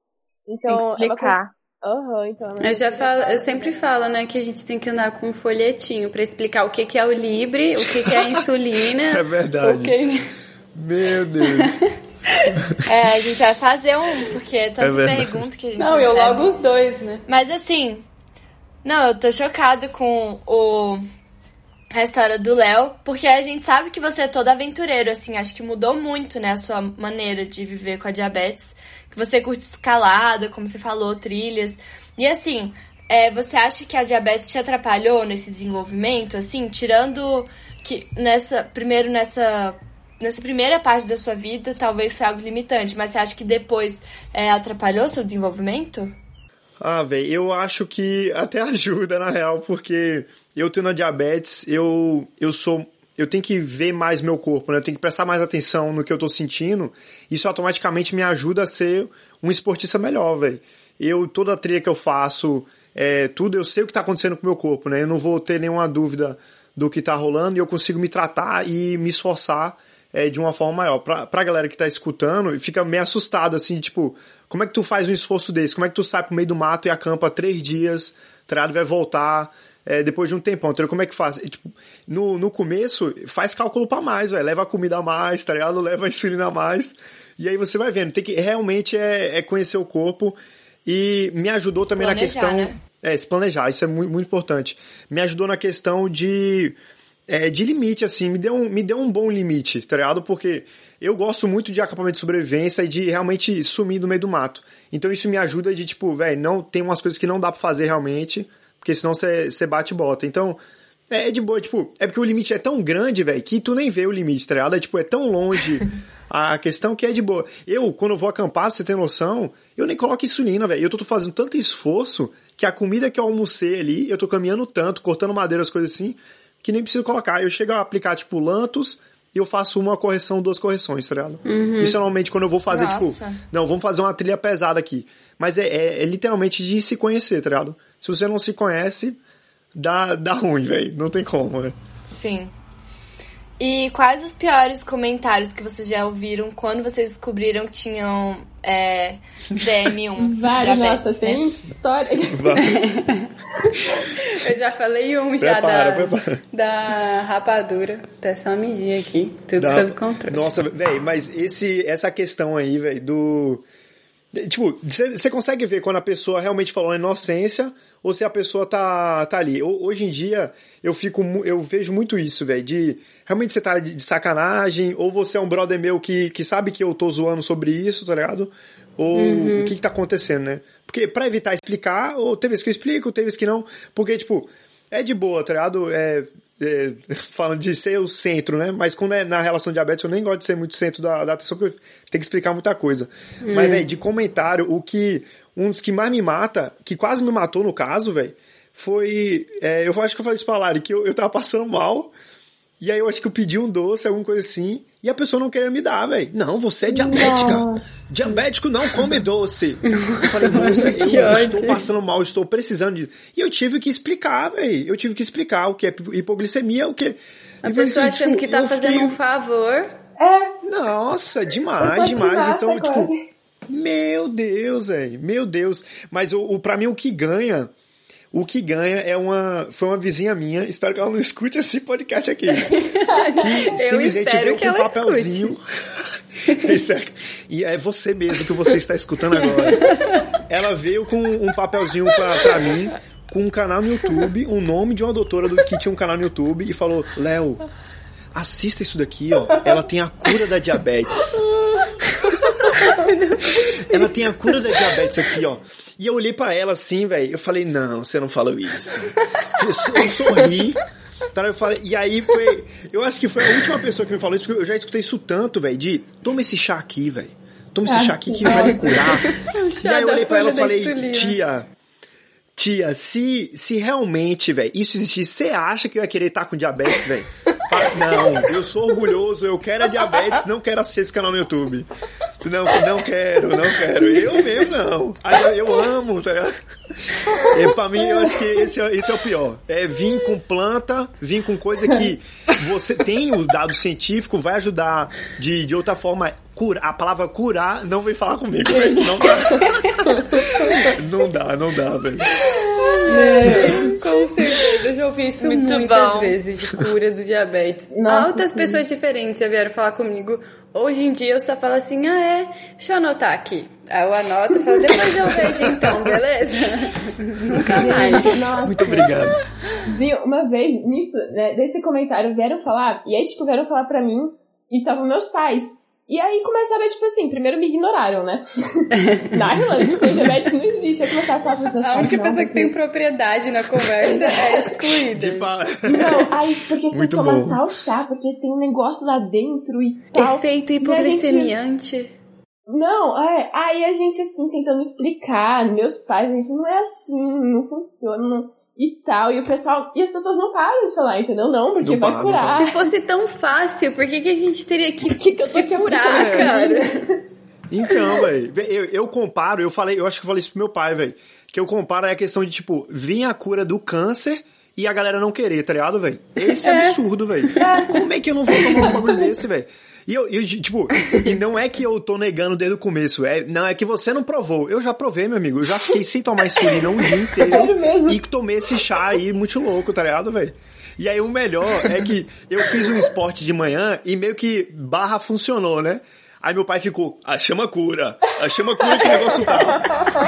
então. Tem que explicar. É uhum, então, eu já falo, eu sempre falo, né, que a gente tem que andar com um folhetinho para explicar o que, que é o Libre, o que, que é a insulina. é verdade. Meu Deus. É, a gente vai fazer um, porque é tanta é pergunta que a gente Não, eu logo os dois, né? Mas assim, não, eu tô chocado com o a história do Léo, porque a gente sabe que você é todo aventureiro, assim, acho que mudou muito, né, a sua maneira de viver com a diabetes, que você curte escalada, como você falou, trilhas, e assim, é, você acha que a diabetes te atrapalhou nesse desenvolvimento, assim, tirando que nessa, primeiro nessa, nessa primeira parte da sua vida, talvez foi algo limitante, mas você acha que depois é, atrapalhou seu desenvolvimento? Ah, velho, eu acho que até ajuda, na real, porque eu tendo a diabetes, eu, eu sou. Eu tenho que ver mais meu corpo, né? Eu tenho que prestar mais atenção no que eu tô sentindo. Isso automaticamente me ajuda a ser um esportista melhor, velho. Eu, toda a trilha que eu faço, é, tudo, eu sei o que tá acontecendo com o meu corpo, né? Eu não vou ter nenhuma dúvida do que tá rolando e eu consigo me tratar e me esforçar é, de uma forma maior. Pra, pra galera que tá escutando, fica meio assustado, assim, tipo, como é que tu faz um esforço desse? Como é que tu sai pro meio do mato e acampa três dias, tá vai voltar é, depois de um tempão, então como é que faz? E, tipo, no, no começo, faz cálculo para mais, velho, leva a comida a mais, tá ligado? Leva a insulina a mais, e aí você vai vendo, tem que, realmente é, é conhecer o corpo, e me ajudou se também na questão... Né? É, se planejar, isso é muito, muito importante. Me ajudou na questão de é, de limite, assim, me deu, um, me deu um bom limite, tá ligado? Porque eu gosto muito de acampamento de sobrevivência e de realmente sumir no meio do mato. Então isso me ajuda de, tipo, velho, não tem umas coisas que não dá pra fazer realmente, porque senão você bate e bota. Então, é, é, de boa, tipo, é porque o limite é tão grande, velho, que tu nem vê o limite, tá ligado? É, tipo, é tão longe a questão que é de boa. Eu, quando eu vou acampar, você ter noção, eu nem coloco insulina, velho. Eu tô fazendo tanto esforço que a comida que eu almocei ali, eu tô caminhando tanto, cortando madeira, as coisas assim, que nem preciso colocar. Eu chego a aplicar, tipo, Lantus e eu faço uma correção, duas correções, tá ligado? Uhum. Isso normalmente quando eu vou fazer, tipo, Nossa. tipo, não, vamos fazer uma trilha pesada aqui. Mas é, é, é, literalmente de se conhecer, tá ligado? Se você não se conhece, dá, dá ruim, velho. Não tem como, né? Sim. E quais os piores comentários que vocês já ouviram quando vocês descobriram que tinham é, DM1? Vários, nossa, né? tem história. Eu já falei um já da, da rapadura. Até só medir aqui, tudo da, sob controle. Nossa, velho, mas esse, essa questão aí, velho, do... Tipo, você consegue ver quando a pessoa realmente falou inocência ou se a pessoa tá, tá ali. Hoje em dia, eu fico, eu vejo muito isso, velho, de realmente você tá de sacanagem, ou você é um brother meu que, que sabe que eu tô zoando sobre isso, tá ligado? Ou uhum. o que que tá acontecendo, né? Porque pra evitar explicar, ou tem vezes que eu explico, tem vezes que não, porque, tipo, é de boa, tá ligado? É, é, falando de ser o centro, né? Mas quando é na relação de diabetes, eu nem gosto de ser muito centro da, da atenção, porque tem que explicar muita coisa. Hum. Mas, velho, de comentário, o que. Um dos que mais me mata, que quase me matou no caso, velho, foi. É, eu acho que eu falei isso pra Lari, que eu, eu tava passando mal. E aí eu acho que eu pedi um doce, alguma coisa assim, e a pessoa não queria me dar, velho. Não, você é diabética. Nossa. Diabético não come doce. Eu falei, moça, eu, Que estou passando mal, estou precisando de. E eu tive que explicar, velho. Eu tive que explicar o que é hipoglicemia, o que. A pessoa achando que tá eu fazendo fiquei- um favor. É, Nossa, demais, demais. Então, tipo, quase. meu Deus, velho. Meu Deus. Mas o, o, pra mim, o que ganha. O que ganha é uma. Foi uma vizinha minha. Espero que ela não escute esse podcast aqui. Que Eu simplesmente espero veio que com um ela papelzinho. É- e é você mesmo que você está escutando agora. Ela veio com um papelzinho pra, pra mim, com um canal no YouTube, o nome de uma doutora do, que tinha um canal no YouTube, e falou: Léo, assista isso daqui, ó. Ela tem a cura da diabetes. Ela tem a cura da diabetes aqui, ó. E eu olhei pra ela assim, velho. Eu falei, não, você não falou isso. Eu, so- eu sorri. Tá, eu falei, e aí foi. Eu acho que foi a última pessoa que me falou isso, porque eu já escutei isso tanto, velho, de toma esse chá aqui, velho. Toma esse Ah, chá aqui que vai me curar. e aí eu olhei pra ela e falei, insulina. tia, tia, se, se realmente, velho, isso existisse, você acha que eu ia querer estar com diabetes, velho? Não, eu sou orgulhoso, eu quero a diabetes, não quero assistir esse canal no YouTube. Não, não quero, não quero. Eu mesmo não. Aí eu, eu amo, tá ligado? E pra mim, eu acho que esse é, esse é o pior. É vir com planta, vir com coisa que você tem o dado científico, vai ajudar de, de outra forma. Curar, a palavra curar não vem falar comigo. Não dá. Não dá, não dá, velho. Com certeza, eu já ouvi isso Muito muitas bom. vezes, de cura do diabetes. Nossa, Altas sim. pessoas diferentes já vieram falar comigo. Hoje em dia eu só falo assim, ah é, deixa eu anotar aqui. Aí eu anoto e falo, depois eu vejo então, beleza? Nunca mais. Gente, nossa. Muito obrigado. Vi uma vez nisso, né, desse comentário, vieram falar, e aí, tipo, vieram falar pra mim, e estavam meus pais. E aí começaram, tipo assim, primeiro me ignoraram, né? Na Irlanda, que tem diabetes não existe. Aí começaram a falar meus A única pessoa que tem propriedade na conversa é excluída. De fa... Não, aí, porque você toma bom. tal chá, porque tem um negócio lá dentro e tal. Efeito a hipoglicemiante. Não, é, aí a gente, assim, tentando explicar, meus pais, a gente não é assim, não funciona não- e tal. E o pessoal, e as pessoas não param de falar, entendeu? Não, porque Não vai curar. Se fosse tão fácil, por que, que a gente teria que, que que se furar, aplicando cara? Então, velho, eu, eu comparo, eu falei, eu acho que eu falei isso pro meu pai, velho. Que eu comparo é a questão de, tipo, vir a cura do câncer e a galera não querer, tá ligado, velho? Esse é, absurdo, velho. Como é que eu não vou tomar um bagulho desse, velho? E eu, eu, tipo, e não é que eu tô negando desde o começo, é, não, é que você não provou. Eu já provei, meu amigo. Eu já fiquei sem tomar insulina um dia inteiro. Mesmo? E tomei esse chá aí muito louco, tá ligado, velho? E aí o melhor é que eu fiz um esporte de manhã e meio que barra funcionou, né? Aí meu pai ficou, ah, chama cura, ah, chama cura que negócio tá.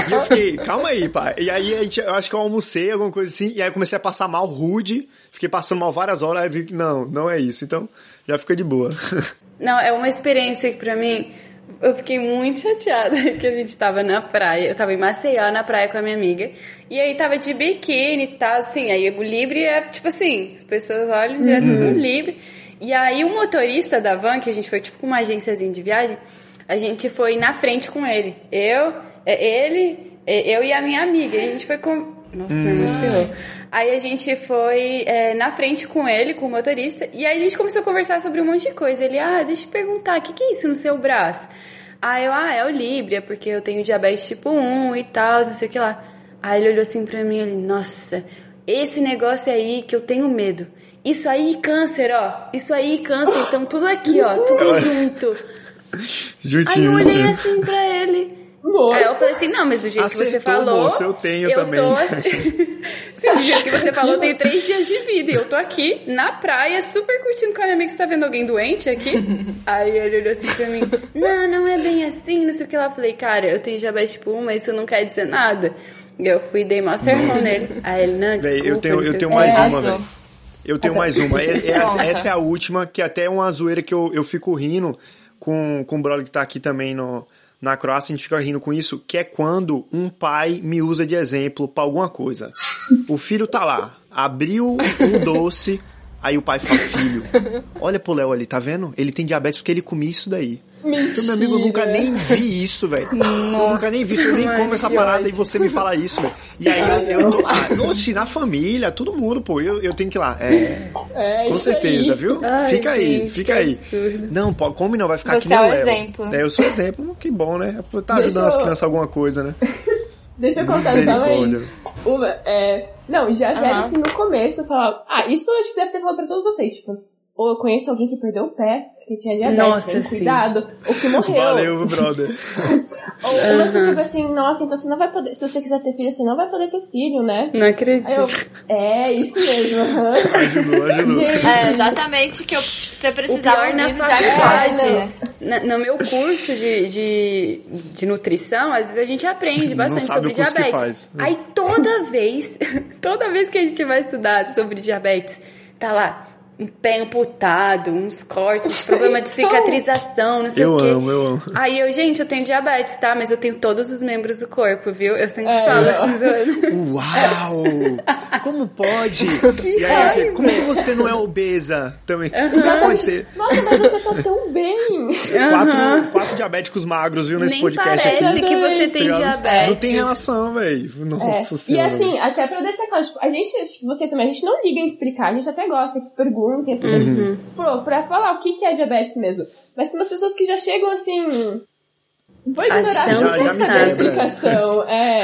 E eu fiquei, calma aí, pai. E aí a gente, eu acho que eu almocei, alguma coisa assim, e aí comecei a passar mal rude, fiquei passando mal várias horas, aí vi que não, não é isso. Então, já fica de boa. Não, é uma experiência que pra mim eu fiquei muito chateada que a gente tava na praia. Eu tava em Maceió na praia com a minha amiga. E aí tava de biquíni e tal, assim. Aí o Libre é tipo assim, as pessoas olham direto pro Libre. E aí o motorista da van, que a gente foi tipo com uma agênciazinha de viagem, a gente foi na frente com ele. Eu, é, ele, é, eu e a minha amiga. E a gente foi com. Nossa, meu irmão espirrou. Aí a gente foi é, na frente com ele, com o motorista, e aí a gente começou a conversar sobre um monte de coisa. Ele, ah, deixa eu te perguntar, o que, que é isso no seu braço? Aí eu, ah, é o Libra, porque eu tenho diabetes tipo 1 e tal, não sei o que lá. Aí ele olhou assim pra mim, ele, nossa, esse negócio aí que eu tenho medo. Isso aí, câncer, ó. Isso aí, câncer. Então, tudo aqui, ó. Tudo junto. Aí eu olhei juntinho. assim pra ele. Moça. Aí eu falei assim, não, mas do jeito que você Acertou, falou. moça, eu tenho eu também. Tô assim, Sim, do jeito que você falou, eu tenho três dias de vida. E eu tô aqui na praia, super curtindo com a minha amiga. Você tá vendo alguém doente aqui? Aí ele olhou assim pra mim: Não, não é bem assim, não sei o que lá. Eu falei, cara, eu tenho diabetes tipo 1, mas isso não quer dizer nada. E eu fui e dei mó sermão nele. Aí ele, não, Véi, desculpa. eu tenho, eu tenho quê." mais É, uma, velho. Eu tenho mais uma. É- é- essa, essa é a última, que até é uma zoeira que eu, eu fico rindo com, com o brother que tá aqui também no, na Croácia, a gente fica rindo com isso, que é quando um pai me usa de exemplo pra alguma coisa. O filho tá lá, abriu um doce, aí o pai fala, filho, olha pro Léo ali, tá vendo? Ele tem diabetes porque ele comia isso daí. Mentira. Meu amigo, eu nunca nem vi isso, velho. Eu nunca nem vi eu nem como essa parada e você me fala isso, velho. E aí eu, eu tô lá, oxe, na família, todo mundo, pô, eu, eu tenho que ir lá. É, É, com isso certeza, aí. viu? Ai, fica aí, gente, fica que aí. absurdo. Não, pô, come não, vai ficar Você que nem é o exemplo. É, eu sou exemplo, que bom, né? Tá Deixa ajudando as eu- crianças alguma coisa, né? Deixa eu contar mais. Uma, é... Não, já Aham. velho assim no começo, eu falava. Ah, isso eu acho que deve ter falado pra todos vocês. Tipo, ou eu conheço alguém que perdeu o pé, que tinha diabetes, Nossa, tem sim. cuidado, ou que morreu. Valeu, brother. Ou uma assim, tipo assim, nossa, então você não vai poder. Se você quiser ter filho, você não vai poder ter filho, né? Não acredito. Eu, é, isso mesmo. aham. Ajudou, ajudou. É exatamente que eu, você precisava na faculdade, diagnóstico, né? na- no meu curso de, de, de nutrição, às vezes a gente aprende bastante sabe sobre o curso que diabetes. faz. Aí toda vez, toda vez que a gente vai estudar sobre diabetes, tá lá um pé amputado, uns cortes, problema de cicatrização, não sei Eu o quê. amo, eu amo. Aí eu, gente, eu tenho diabetes, tá? Mas eu tenho todos os membros do corpo, viu? Eu sempre É, falo não. assim. Uau! Como pode? E aí, como que você não é obesa também? Como pode ser? nossa, mas você tá tão bem. Quatro, quatro diabéticos magros, viu, nesse Nem podcast parece aqui. que você tem Tá ligado? diabetes. Não tem relação, velho. É. Nossa E senhora. assim, até pra deixar claro, tipo, a gente, tipo, vocês também, a gente não liga em explicar, a gente até gosta que perguntem, assim, Uhum. pro, pra falar o que, que é diabetes mesmo. Mas tem umas pessoas que já chegam assim. Vou ignorar não que tem saber a explicação. É.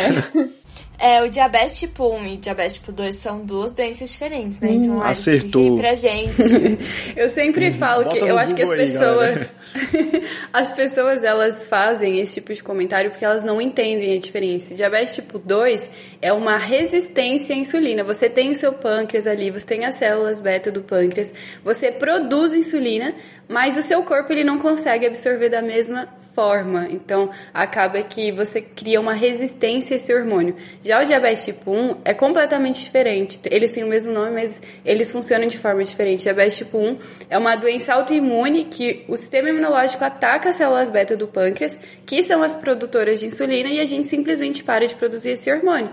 É, o diabetes tipo 1 e diabetes tipo 2 são duas doenças diferentes, né? Então, Lari, Acertou. pra gente. Eu sempre falo Bota que eu acho que as aí, pessoas as pessoas elas fazem esse tipo de comentário porque elas não entendem a diferença. Diabetes tipo 2 é uma resistência à insulina. Você tem o seu pâncreas ali, você tem as células beta do pâncreas, você produz insulina, mas o seu corpo ele não consegue absorver da mesma forma. Então, acaba que você cria uma resistência a esse hormônio. Já o diabetes tipo 1 é completamente diferente. Eles têm o mesmo nome, mas eles funcionam de forma diferente. Diabetes tipo 1 é uma doença autoimune que o sistema imunológico ataca as células beta do pâncreas, que são as produtoras de insulina, e a gente simplesmente para de produzir esse hormônio.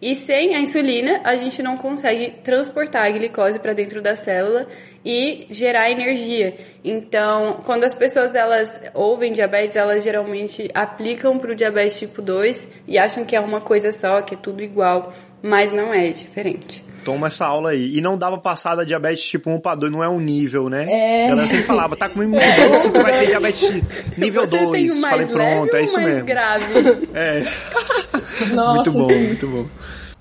E sem a insulina, a gente não consegue transportar a glicose para dentro da célula e gerar energia. Então, quando as pessoas elas ouvem diabetes, elas geralmente aplicam para o diabetes tipo 2 e acham que é uma coisa só, que é tudo igual, mas não é, é diferente. Toma essa aula aí. E não dava passar da diabetes tipo 1 pra 2, não é um nível, né? É. A galera sempre falava, tá comendo nível 2, você vai ter diabetes nível Você tem o 2. mais Falei, pronto, é isso mais mesmo. grave? É, Nossa, muito bom, sim. muito bom.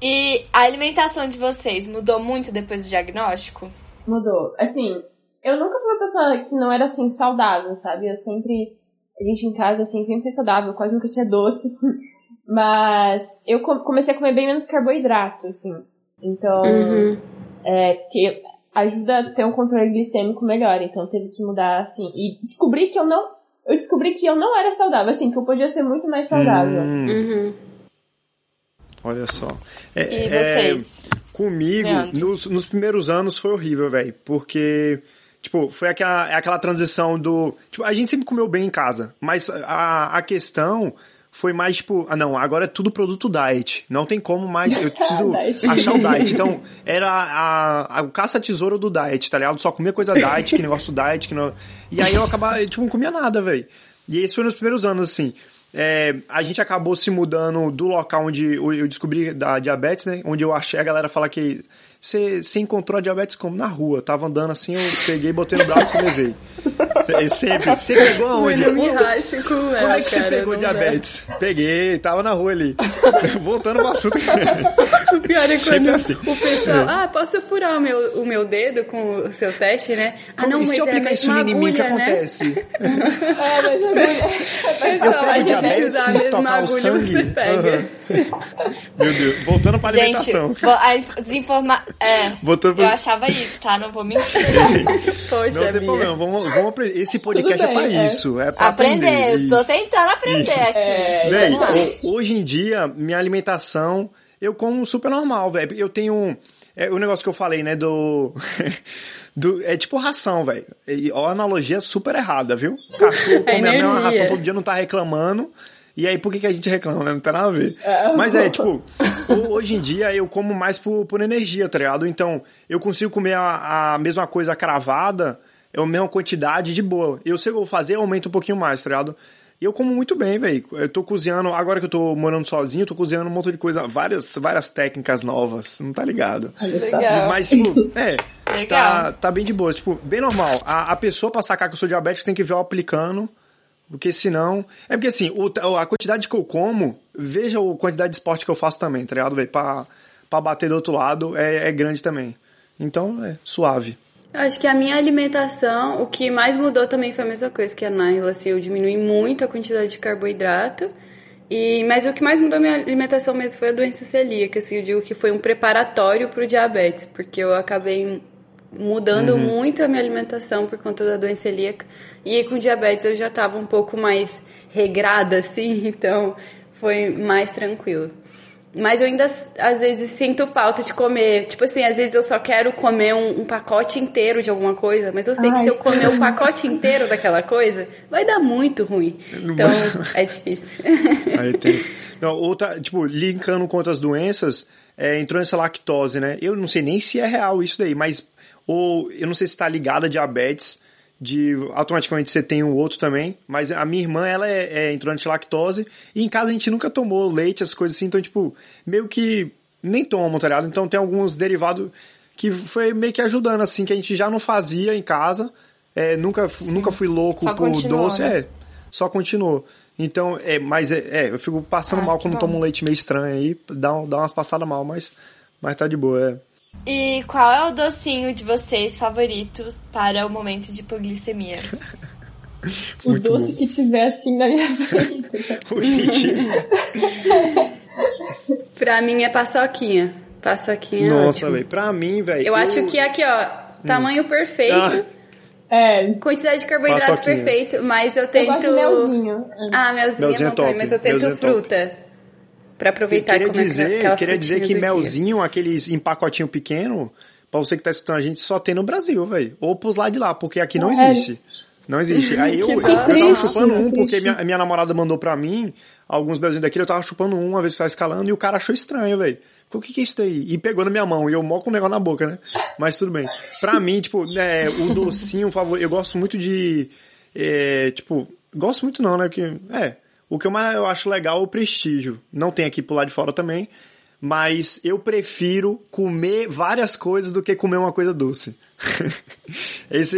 E a alimentação de vocês mudou muito depois do diagnóstico? Mudou. Assim, eu nunca fui uma pessoa que não era assim saudável, sabe? Eu sempre. A gente em casa, assim, sempre foi saudável, quase nunca tinha doce. Mas eu co- comecei a comer bem menos carboidrato, assim. Então, Uhum. é, que ajuda a ter um controle glicêmico melhor. Então teve que mudar, assim. E descobri que eu não. Eu descobri que eu não era saudável, assim, que eu podia ser muito mais saudável. Hum, Uhum. olha só. É, E é, vocês? Comigo, Leandro. nos, nos primeiros anos foi horrível, velho. Porque, tipo, foi aquela, é aquela transição do. Tipo, a gente sempre comeu bem em casa. Mas a, a questão foi mais, tipo, ah, não, agora é tudo produto diet. Não tem como mais. Eu preciso achar o diet. Então, era a, a, o caça-tesouro do diet, tá ligado? Só comia coisa diet, que negócio diet, que não. E aí eu acabava, eu, tipo, não comia nada, velho. E isso foi nos primeiros anos, assim. É, a gente acabou se mudando do local onde eu descobri da diabetes, né? Onde eu achei a galera falar que você você encontrou a diabetes como na rua. Eu tava andando assim, eu peguei, botei no braço e levei. É sempre. Você pegou aonde? Eu me Ô, racho com Como ela, é que você cara, pegou não dá. diabetes? Peguei, tava na rua ali. Voltando pro assunto. O pior é Sempre quando assim. o pessoal, ah, posso furar o meu, o meu dedo com o seu teste, né? Ah, não, e mas se eu é aplicar insulina em mim, o que né? acontece? É, mas agulha. Pessoal, pego a diabetes, precisa a mesma tocar o agulha, sangue? você pega. Meu Deus. Voltando pra Gente, alimentação. vou- a desinforma... É, Voltando eu pra... achava isso, tá? Não vou mentir. Poxa, Não tem Bia. problema, vamos, vamos aprender. Esse podcast Tudo é pra bem, é. isso. É pra Aprender, eu tô tentando aprender aqui. É, Véi, hoje em dia, minha alimentação, eu como super normal, velho. Eu tenho. É, o negócio que eu falei, né, do. do é tipo ração, velho. E ó, A analogia é super errada, viu? Cachorro come a mesma ração todo dia, não tá reclamando. E aí, por que, que a gente reclama, né? Não tem nada a ver. Mas é, tipo, ho- hoje em dia eu como mais por, por energia, tá ligado? Então, eu consigo comer a, a mesma coisa cravada é a mesma quantidade de boa. Eu sei o que eu vou fazer, aumenta um pouquinho mais, tá ligado? E eu como muito bem, velho. Eu tô cozinhando, agora que eu tô morando sozinho, eu tô cozinhando um monte de coisa, várias, várias técnicas novas, não tá ligado? Legal. Mas, tipo, é, Legal. tá, tá bem de boa. Tipo, bem normal. A, a pessoa pra sacar que eu sou diabético tem que ver eu aplicando, porque senão... É porque, assim, o, a quantidade que eu como, veja a quantidade de esporte que eu faço também, tá ligado, velho? Pra, pra bater do outro lado é, é grande também. Então, é suave. Acho que a minha alimentação, o que mais mudou também foi a mesma coisa que a Naila, assim, eu diminui muito a quantidade de carboidrato. E, mas o que mais mudou minha alimentação mesmo foi a doença celíaca, assim, eu digo que foi um preparatório para o diabetes, porque eu acabei mudando muito a minha alimentação por conta da doença celíaca. E aí, com diabetes eu já estava um pouco mais regrada, assim, então foi mais tranquilo. Mas eu ainda, às vezes, sinto falta de comer. Tipo assim, às vezes eu só quero comer um, um pacote inteiro de alguma coisa, mas eu sei que Ai, se eu sim. comer o pacote inteiro daquela coisa, vai dar muito ruim. Então, é difícil. Aí tem. Não, outra, tipo, linkando com outras doenças, é, entrou nessa lactose, né? Eu não sei nem se é real isso daí, mas ou eu não sei se tá ligado a diabetes, de automaticamente você tem o outro também, mas a minha irmã, ela é, é intolerante lactose, e em casa a gente nunca tomou leite, essas coisas assim, então, tipo, meio que nem tomam, tá ligado? Então tem alguns derivados que foi meio que ajudando, assim, que a gente já não fazia em casa, é, nunca, nunca fui louco Só por doce, né? é, só continuou. Então, é, mas é, é, eu fico passando Ah, mal quando bom. tomo um leite meio estranho aí, dá, um- dá umas passadas mal, mas, mas tá de boa, é. E qual é o docinho de vocês favoritos para o momento de hipoglicemia? O Muito doce bom. que tiver assim na minha frente. Pra mim é paçoquinha. Paçoquinha é Nossa, velho, pra mim, velho. Eu acho que aqui, ó, tamanho perfeito, Ah. É, quantidade de carboidrato perfeito, mas eu eu tento... gosto de melzinho. Ah, melzinho, Melzinho é bom também, top, mas eu tento melzinho é Pra aproveitar queria e comer dizer, aquela queria dizer que do dia. melzinho, aqueles em pacotinho pequeno, pra você que tá escutando a gente, só tem no Brasil, velho. Ou pros lados de lá, porque aqui não Sério? existe. Não existe. Aí eu, eu tava chupando um, que porque minha, minha namorada mandou pra mim alguns melzinhos daquele, eu tava chupando um, uma vez que tava escalando, e o cara achou estranho, velho. O que que é isso daí? E pegou na minha mão, e eu mó com o negócio na boca, né? Mas tudo bem. Pra mim, tipo, é, o docinho favorito, eu gosto muito de, é, tipo, gosto muito não, né? Porque, é, o que eu mais eu acho legal é o prestígio. Não tem aqui pro lado de fora também, mas eu prefiro comer várias coisas do que comer uma coisa doce. Esse,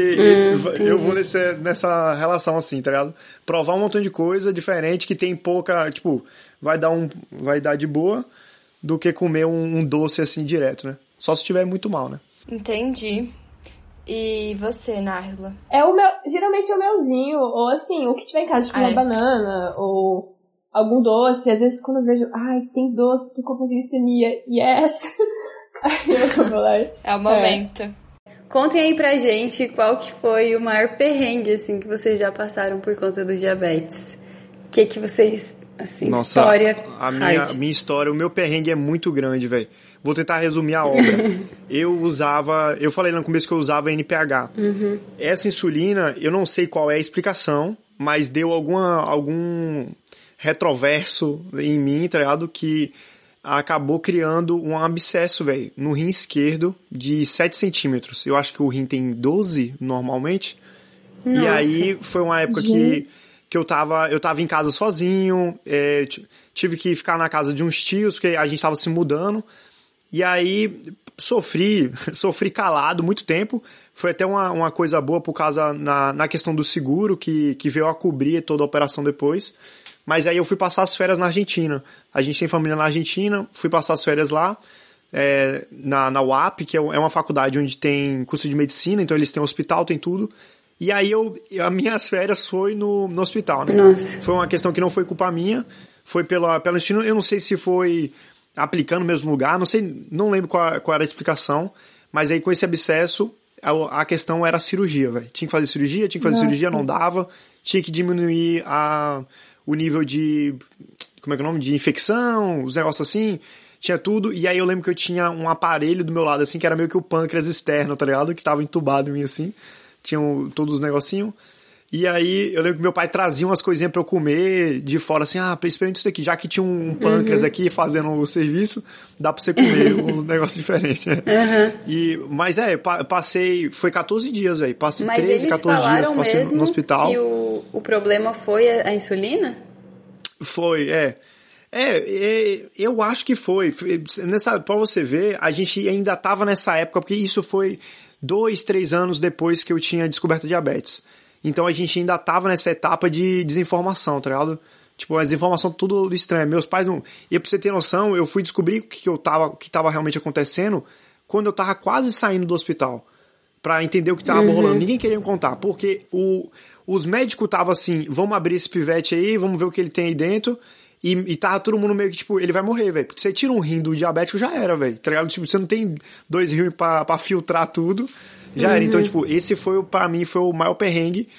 eu vou nesse, nessa relação assim, tá ligado? Provar um montão de coisa diferente que tem pouca, tipo, vai dar um, vai dar de boa do que comer um, um doce assim direto, né? Só se estiver muito mal, né? Entendi. E você, Narla? É o meu. Geralmente é o melzinho, ou assim, o que tiver em casa, tipo Ah, uma é. banana, ou algum doce. Às vezes quando eu vejo, ai, tem doce, tô com glicemia, yes! Aí eu vou lá. É o momento. Contem aí pra gente qual que foi o maior perrengue, assim, que vocês já passaram por conta do diabetes. O que que vocês, assim, Nossa, história a minha, hard. minha história, o meu perrengue é muito grande, velho. Vou tentar resumir a obra. eu usava, eu falei no começo que eu usava NPH. Essa insulina, eu não sei qual é a explicação, mas deu alguma, algum retroverso em mim, tá ligado? Que acabou criando um abscesso, velho, no rim esquerdo de 7 centímetros. Eu acho que o rim tem 12 normalmente. E Nossa. aí foi uma época que, que eu tava, eu tava em casa sozinho, é, tive que ficar na casa de uns tios, porque a gente tava se mudando. E aí sofri, sofri calado muito tempo. Foi até uma, uma coisa boa por causa na, na questão do seguro, que, que veio a cobrir toda a operação depois. Mas aí eu fui passar as férias na Argentina. A gente tem família na Argentina, fui passar as férias lá, é, na, na UAP, que é é uma faculdade onde tem curso de medicina, então eles têm hospital, tem tudo. E aí eu, as minhas férias foi no, no hospital, né? Nossa. Foi uma questão que não foi culpa minha, foi pela, pelo destino. Eu não sei se foi aplicando no mesmo lugar, não sei, não lembro qual, qual era a explicação, mas aí com esse abscesso, a, a questão era a cirurgia, velho. Tinha que fazer cirurgia, tinha que fazer Nossa. cirurgia, não dava, tinha que diminuir a, o nível de, como é que é o nome? De infecção, os negócios assim, tinha tudo, e aí eu lembro que eu tinha um aparelho do meu lado, assim, que era meio que o pâncreas externo, tá ligado? Que tava entubado em mim, assim, tinham todos os negocinhos. E aí eu lembro que meu pai trazia umas coisinhas pra eu comer de fora, assim, ah, experimenta isso daqui. Já que tinha um pâncreas uhum. aqui fazendo o serviço, dá pra você comer uns negócios diferentes. Uhum. E, mas é, passei, foi 14 dias, velho. Passei mas 13, 14 dias, passei no, no hospital. que o, o problema foi a insulina? Foi, é. É, é, eu acho que foi. Nessa, pra você ver, a gente ainda tava nessa época, porque isso foi dois, três anos depois que eu tinha descoberto diabetes. Então a gente ainda tava nessa etapa de desinformação, tá ligado? Tipo, as informações tudo estranho. Meus pais não. E pra você ter noção, eu fui descobrir o que eu tava, o que tava realmente acontecendo quando eu tava quase saindo do hospital. para entender o que tava uhum. rolando. Ninguém queria me contar, porque o, os médicos tava assim, vamos abrir esse pivete aí, vamos ver o que ele tem aí dentro. E, e tava todo mundo meio que, tipo, ele vai morrer, velho. Porque você tira um rim do diabético, já era, velho. Tá ligado? Tipo, você não tem dois rins pra, pra filtrar tudo. Já uhum. era. Então, uhum. tipo, esse foi, para mim, foi o maior perrengue.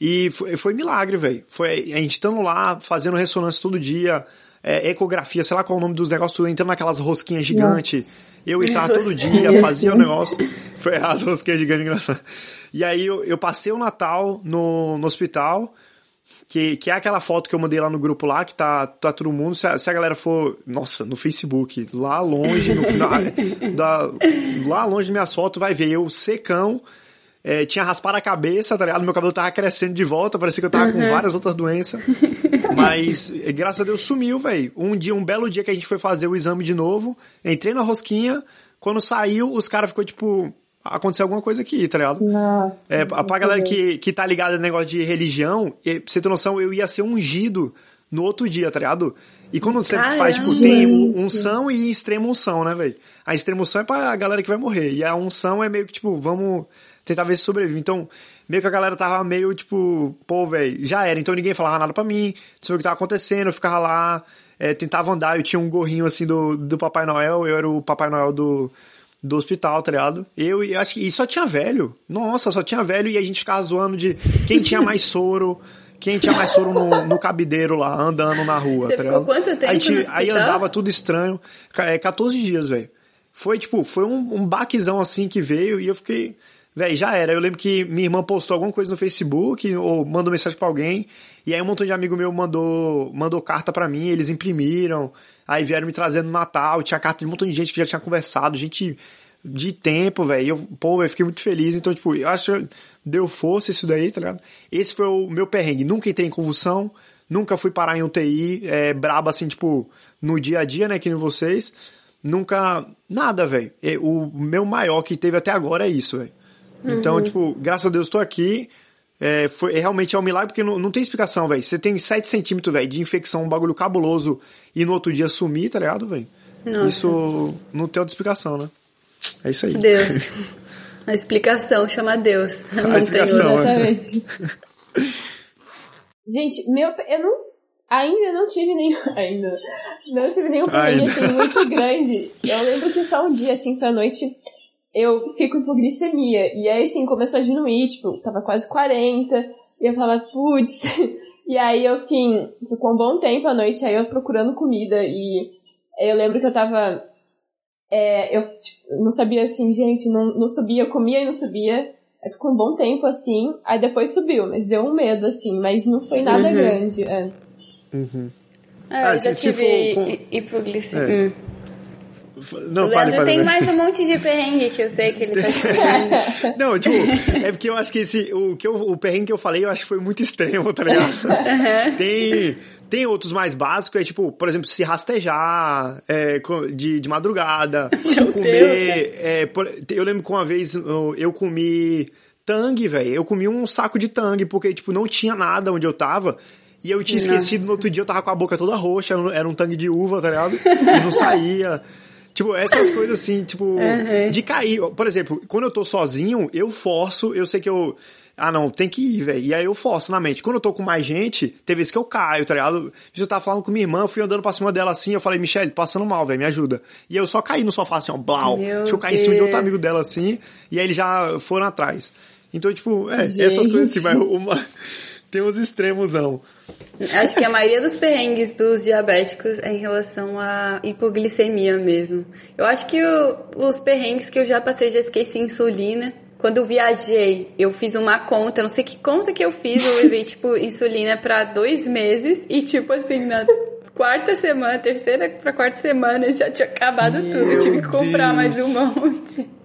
E foi, foi milagre, velho. Foi a gente estando lá, fazendo ressonância todo dia, é, ecografia, sei lá qual é o nome dos negócios, tudo, entrando naquelas rosquinhas gigantes. Eu estava todo dia, fazia o negócio. Foi as rosquinhas gigantes, engraçado. E aí eu, eu passei o Natal no, no hospital que, que é aquela foto que eu mandei lá no grupo lá, que tá, tá todo mundo, se a, se a galera for, nossa, no Facebook, lá longe, no final, da, lá longe minhas fotos, vai ver eu secão, é, tinha raspado a cabeça, tá ligado? Meu cabelo tava crescendo de volta, parecia que eu tava uhum. com várias outras doenças. Mas, graças a Deus, sumiu, velho. Um dia, um belo dia que a gente foi fazer o exame de novo, entrei na rosquinha, quando saiu, os caras ficou tipo, aconteceu alguma coisa aqui, tá ligado? Nossa. É, pra galera que, que tá ligada no negócio de religião, e, pra você ter noção, eu ia ser ungido no outro dia, tá ligado? E quando você Caramba. faz, tipo, tem unção e extrema unção, né, velho? A extrema unção é pra galera que vai morrer. E a unção é meio que, tipo, vamos tentar ver se sobrevive. Então, meio que a galera tava meio, tipo, pô, velho, já era. Então ninguém falava nada pra mim, não sabia o que tava acontecendo, eu ficava lá, é, tentava andar, eu tinha um gorrinho, assim, do, do Papai Noel, eu era o Papai Noel do do hospital, tá ligado? Eu e acho que e só tinha velho. Nossa, só tinha velho e a gente ficava zoando de quem tinha mais soro. Quem tinha mais soro no, no cabideiro lá, andando na rua, Você tá ficou quanto tempo aí, aí andava tudo estranho. É, 14 dias, velho. Foi, tipo, foi um, um baquezão assim que veio e eu fiquei... Velho, já era. Eu lembro que minha irmã postou alguma coisa no Facebook ou mandou mensagem para alguém. E aí um montão de amigo meu mandou, mandou carta para mim, eles imprimiram. Aí vieram me trazendo no Natal, tinha carta de um montão de gente que já tinha conversado, gente de tempo, velho. Eu, pô, eu fiquei muito feliz. Então, tipo, eu acho que deu força isso daí, tá ligado? Esse foi o meu perrengue. Nunca entrei em convulsão, nunca fui parar em UTI, é, brabo assim, tipo, no dia a dia, né, que nem vocês. Nunca, nada, velho. O meu maior que teve até agora é isso, velho. Então, uhum. tipo, graças a Deus tô aqui. É, foi, é, realmente é um milagre porque não, não tem explicação, velho. Você tem 7 centímetros, velho, de infecção, um bagulho cabuloso e no outro dia sumir, tá ligado, velho? Isso não tem outra explicação, né? É isso aí. Deus. A explicação chama Deus. A não explicação, tem Exatamente. Gente, meu, eu não, ainda não tive nenhum, ainda, não tive nenhum problema assim muito grande. Eu lembro que só um dia, assim, pra noite, eu fico com hipoglicemia. E aí, assim, começou a diminuir, tipo, tava quase 40. E eu falava, putz. E aí eu fiquei, ficou um bom tempo à noite, aí eu procurando comida. E eu lembro que eu tava. É, eu tipo, não sabia assim, gente, não, não subia, eu comia e não subia. Aí ficou um bom tempo assim, aí depois subiu, mas deu um medo, assim, mas não foi nada uhum. grande. É. Uhum. É, eu ah, já tive for, com... hipoglicemia. É. Hum. Não, o Leandro tem mais um monte de perrengue que eu sei que ele tá escrevendo. não, tipo, é porque eu acho que esse, o, que eu, o perrengue que eu falei, eu acho que foi muito extremo, tá ligado? Uhum. Tem, tem outros mais básicos, é tipo, por exemplo, se rastejar é, de, de madrugada, Meu comer. É, por, eu lembro que uma vez eu, eu comi tangue, velho. Eu comi um saco de tangue, porque, tipo, não tinha nada onde eu tava. E eu tinha Nossa. esquecido, no outro dia eu tava com a boca toda roxa, era um tangue de uva, tá ligado? E não saía. Tipo, essas coisas assim, tipo, uhum. de cair. Por exemplo, quando eu tô sozinho, eu forço, eu sei que eu. Ah, não, tem que ir, velho. E aí eu forço na mente. Quando eu tô com mais gente, tem vezes que eu caio, tá ligado? Eu tava falando com minha irmã, eu fui andando pra cima dela assim, eu falei, Michelle, passando mal, velho, me ajuda. E eu só caí no sofá assim, ó, blau. Meu Deixa eu cair Deus. em cima de outro amigo dela assim, e aí eles já foram atrás. Então, tipo, é, gente. essas coisas assim, vai uma tem uns extremos, não. Acho que a maioria dos perrengues dos diabéticos é em relação à hipoglicemia mesmo. Eu acho que o, os perrengues que eu já passei, já esqueci insulina. Quando eu viajei, eu fiz uma conta, não sei que conta que eu fiz, eu levei, tipo, insulina pra dois meses e, tipo, assim, na quarta semana, terceira pra quarta semana, já tinha acabado Meu tudo. Eu tive que comprar Deus. mais um monte.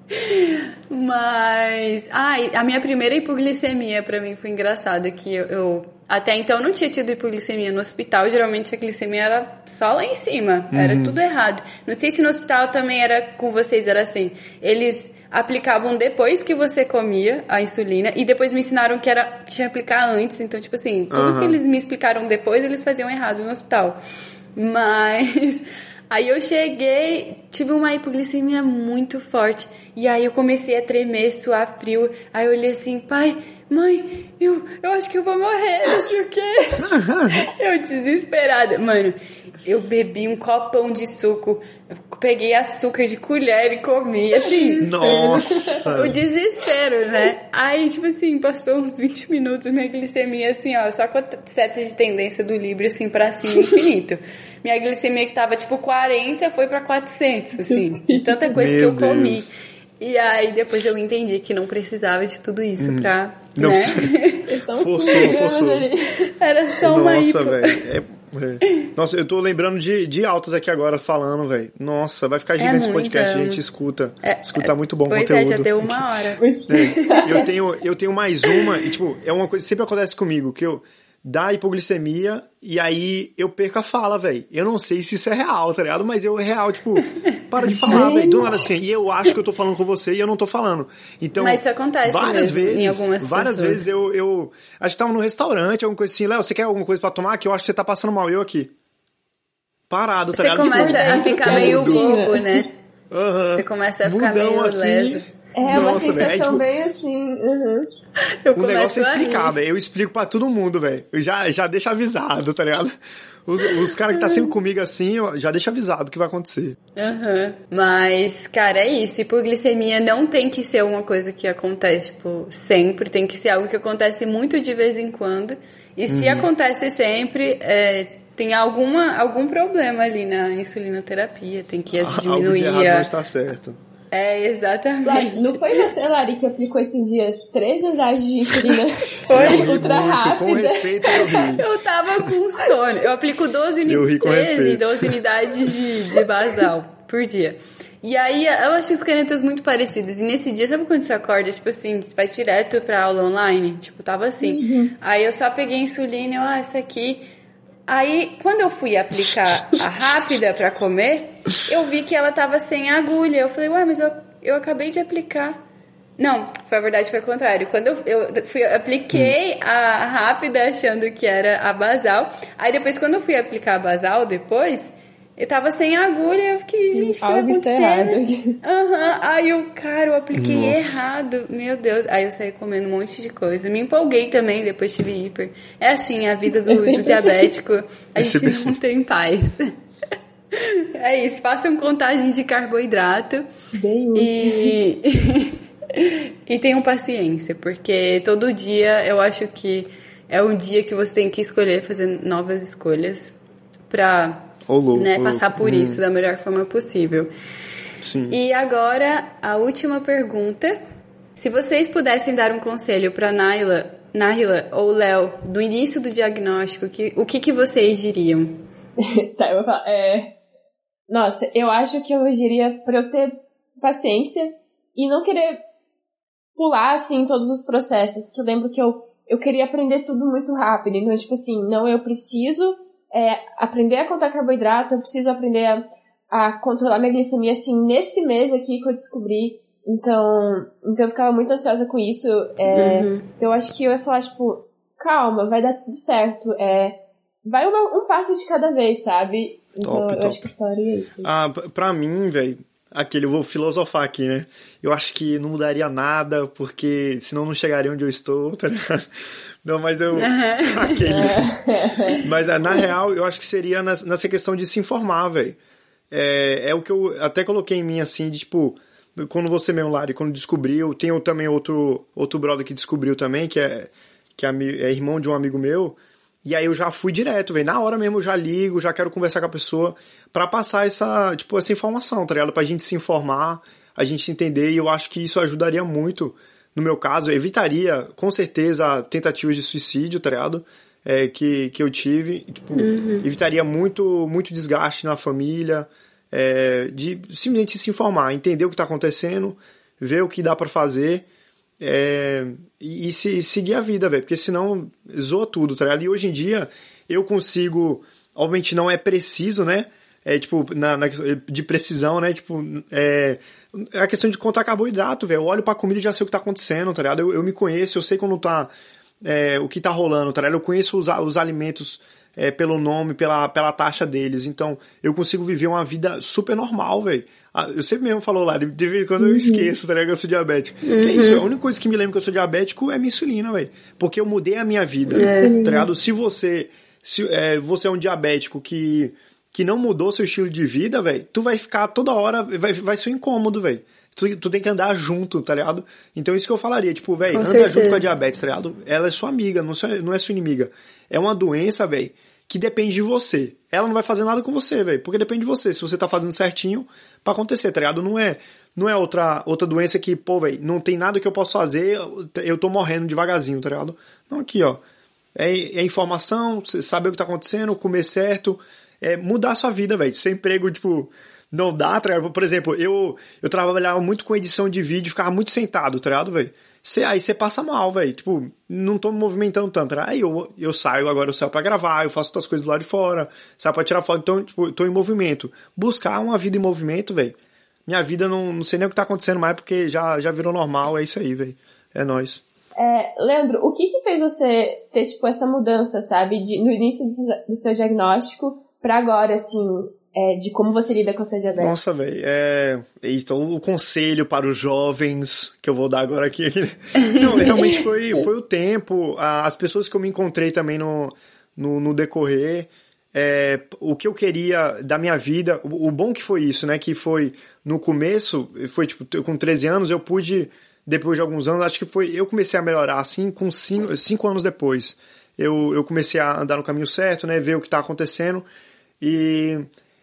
Mas. Ai, a minha primeira hipoglicemia pra mim foi engraçada, que eu, eu até então não tinha tido hipoglicemia no hospital, geralmente a glicemia era só lá em cima, era tudo errado. Não sei se no hospital também era com vocês, era assim. Eles aplicavam depois que você comia a insulina e depois me ensinaram que era que tinha que aplicar antes, então tipo assim, tudo Aham. que eles me explicaram depois, eles faziam errado no hospital. Mas aí eu cheguei, tive uma hipoglicemia muito forte. E aí eu comecei a tremer, suar frio. Aí eu olhei assim, pai, mãe, eu, eu acho que eu vou morrer, não sei o quê. eu desesperada. Mano, eu bebi um copão de suco, eu peguei açúcar de colher e comi, assim. Nossa! O desespero, né? Aí, tipo assim, passou uns 20 minutos, minha glicemia, assim, ó, só com a seta de tendência do Libre, assim, pra cima, infinito. Minha glicemia que tava, tipo, 40, foi pra 400, assim. De tanta coisa Meu que eu comi. Deus. E aí, depois eu entendi que não precisava de tudo isso pra, Não né? São Forçou, 15 gramas forçou. ali. Era só uma Nossa, velho. É- é. Nossa, eu tô lembrando de, de altas aqui agora falando, velho. Nossa, vai ficar gigante esse muita. podcast, a gente escuta. É, escuta muito bom Pois conteúdo. é, já deu uma hora. É, eu, tenho, eu tenho mais uma, e tipo, é uma coisa que sempre acontece comigo, que eu dá hipoglicemia e aí eu perco a fala, velho. Eu não sei se isso é real, tá ligado? Mas eu, real, tipo, para de falar, velho. Do nada assim. E eu acho que eu tô falando com você e eu não tô falando. Então, Mas isso acontece várias mesmo vezes, em algumas Várias pessoas. vezes eu, eu. A gente tava num restaurante, alguma coisa assim, Léo, você quer alguma coisa pra tomar? Que eu acho que você tá passando mal, eu aqui. Parado, tá Você ligado? começa Tipo, a ficar meio né? bobo, né? aham. Você começa a ficar Mudão meio assim. leso. É uma Nossa, velho, sensação tipo, bem assim. uhum. Eu O negócio é velho. Eu explico pra todo mundo, velho. Já, já deixo avisado, tá ligado? Os, os caras que tá sempre comigo assim, eu já deixo avisado o que vai acontecer. Aham. Mas, cara, é isso. Hipoglicemia não tem que ser uma coisa que acontece, tipo, sempre. Tem que ser algo que acontece muito de vez em quando. E se Uhum. acontece sempre, é, tem alguma, algum problema ali na insulinoterapia. Tem que Algo de diminuir errado a... não está certo. É, Lari, exatamente. não foi você, Lari, que aplicou esses dias três unidades de insulina ri ultra muito, com rápida? respeito eu ri. Eu tava com sono. Eu aplico 12 Eu ri unidades, com 13, respeito. 12 unidades de, de basal por dia. E aí eu acho as canetas muito parecidas. E nesse dia, sabe quando você acorda, tipo assim, vai direto pra aula online? Tipo, tava assim. Aí eu só peguei a insulina e eu, ah, isso aqui. Aí, quando eu fui aplicar a rápida pra comer, eu vi que ela tava sem agulha. Eu falei, ué, mas eu, eu acabei de aplicar. Não, foi a verdade, foi o contrário. Quando eu, eu fui, apliquei a rápida achando que era a basal. Aí depois, quando eu fui aplicar a basal depois, eu tava sem agulha. Eu fiquei, gente, o que tá Algo está acontecendo? Aham. Aí eu, cara, eu apliquei Nossa. errado. Meu Deus. Aí eu saí comendo um monte de coisa. Me empolguei também, depois tive hiper. É assim, a vida do, do diabético. A É gente não assim. tem paz. É isso, façam contagem de carboidrato. Bem útil. E, e tenham paciência, porque todo dia eu acho que é um dia que você tem que escolher fazer novas escolhas pra Ô, louco, né, ô, passar por hum. isso da melhor forma possível. Sim. E agora, a última pergunta. Se vocês pudessem dar um conselho para Naila, Naila ou Léo do início do diagnóstico, que, o que, que vocês diriam? Tá, eu vou falar. É... Nossa, eu acho que eu diria pra eu ter paciência e não querer pular, assim, todos os processos. Que eu lembro que eu, eu queria aprender tudo muito rápido. Então, tipo assim, não, eu preciso é, aprender a contar carboidrato, eu preciso aprender a, a controlar minha glicemia, assim, nesse mês aqui que eu descobri. Então, então eu ficava muito ansiosa com isso. É, Uhum. Eu acho que eu ia falar, tipo, calma, vai dar tudo certo. É, vai uma- um passo de cada vez, sabe? Então Top, eu top. acho que eu falaria isso. Ah, pra mim, velho, aquele, eu vou filosofar aqui, né? Eu acho que não mudaria nada, porque senão não chegaria onde eu estou, tá ligado? Não, mas eu. aquele. Mas ah, na real, eu acho que seria nessa questão de se informar, velho. É, é o que eu até coloquei em mim, assim, de tipo. Quando você mesmo, Lari, quando descobriu, tem também outro, outro brother que descobriu também, que é, que é, é irmão de um amigo meu. E aí eu já fui direto, velho. Na hora mesmo eu já ligo, já quero conversar com a pessoa pra passar essa, tipo, essa informação, tá ligado? Pra gente se informar, a gente entender, e eu acho que isso ajudaria muito no meu caso, evitaria com certeza tentativas de suicídio, tá ligado? É, que, que eu tive, tipo, uhum. evitaria muito, muito desgaste na família, é, de simplesmente se informar, entender o que está acontecendo, ver o que dá para fazer é, e, e, se, seguir a vida, velho, porque senão zoa tudo, tá ligado? E hoje em dia eu consigo, obviamente não é preciso, né? É tipo, na, na de precisão, né? Tipo, é, é a questão de contar carboidrato, velho. Eu olho pra comida e já sei o que tá acontecendo, tá ligado? Eu, eu me conheço, eu sei quando tá. É, o que tá rolando, tá ligado? Eu conheço os, os alimentos é, pelo nome, pela, pela taxa deles. Então, eu consigo viver uma vida super normal, velho. Ah, eu sempre mesmo falo lá, de vez quando eu uhum. esqueço, tá ligado? Que eu sou diabético. Uhum. Que é isso, a única coisa que me lembra que eu sou diabético é minha insulina, velho. Porque eu mudei a minha vida, é. tá ligado? Se você, se, é, você é um diabético que que não mudou seu estilo de vida, velho, tu vai ficar toda hora, vai, vai ser um incômodo, velho. Tu, tu tem que andar junto, tá ligado? Então isso que eu falaria, tipo, velho, anda certeza. junto com a diabetes, tá ligado? Ela é sua amiga, não, sua, não é sua inimiga. É uma doença, velho, que depende de você. Ela não vai fazer nada com você, velho, porque depende de você. Se você tá fazendo certinho para acontecer, tá ligado? Não é, não é outra, outra doença que, pô, velho, não tem nada que eu possa fazer, eu tô morrendo devagarzinho, tá ligado? Não, aqui, ó. É, é informação, saber o que tá acontecendo, comer certo, é, mudar a sua vida, velho. Seu emprego, tipo, não dá, tá ligado? Por exemplo, eu, eu trabalhava muito com edição de vídeo, ficava muito sentado, tá ligado, velho? Aí você passa mal, velho. Tipo, não tô me movimentando tanto. Né? Aí eu, eu saio, agora eu saio pra gravar, eu faço outras coisas do lado de fora, saio pra tirar foto. Então, tipo, tô em movimento. Buscar uma vida em movimento, velho. Minha vida não, não sei nem o que tá acontecendo mais, porque já, já virou normal, é isso aí, velho. É nóis. É, Leandro, o que que fez você ter, tipo, essa mudança, sabe? De, no início do seu diagnóstico, para agora, assim, é, de como você lida com a sua diabetes? Nossa, velho, é... Então, o conselho para os jovens que eu vou dar agora aqui... Não, realmente foi, foi o tempo, as pessoas que eu me encontrei também no, no, no decorrer, é, o que eu queria da minha vida, o, o, bom que foi isso, né, que foi, no começo, foi tipo, com 13 anos, eu pude, depois de alguns anos, acho que foi, eu comecei a melhorar, assim, com 5 cinco anos depois, eu, eu comecei a andar no caminho certo, né, ver o que tá acontecendo, e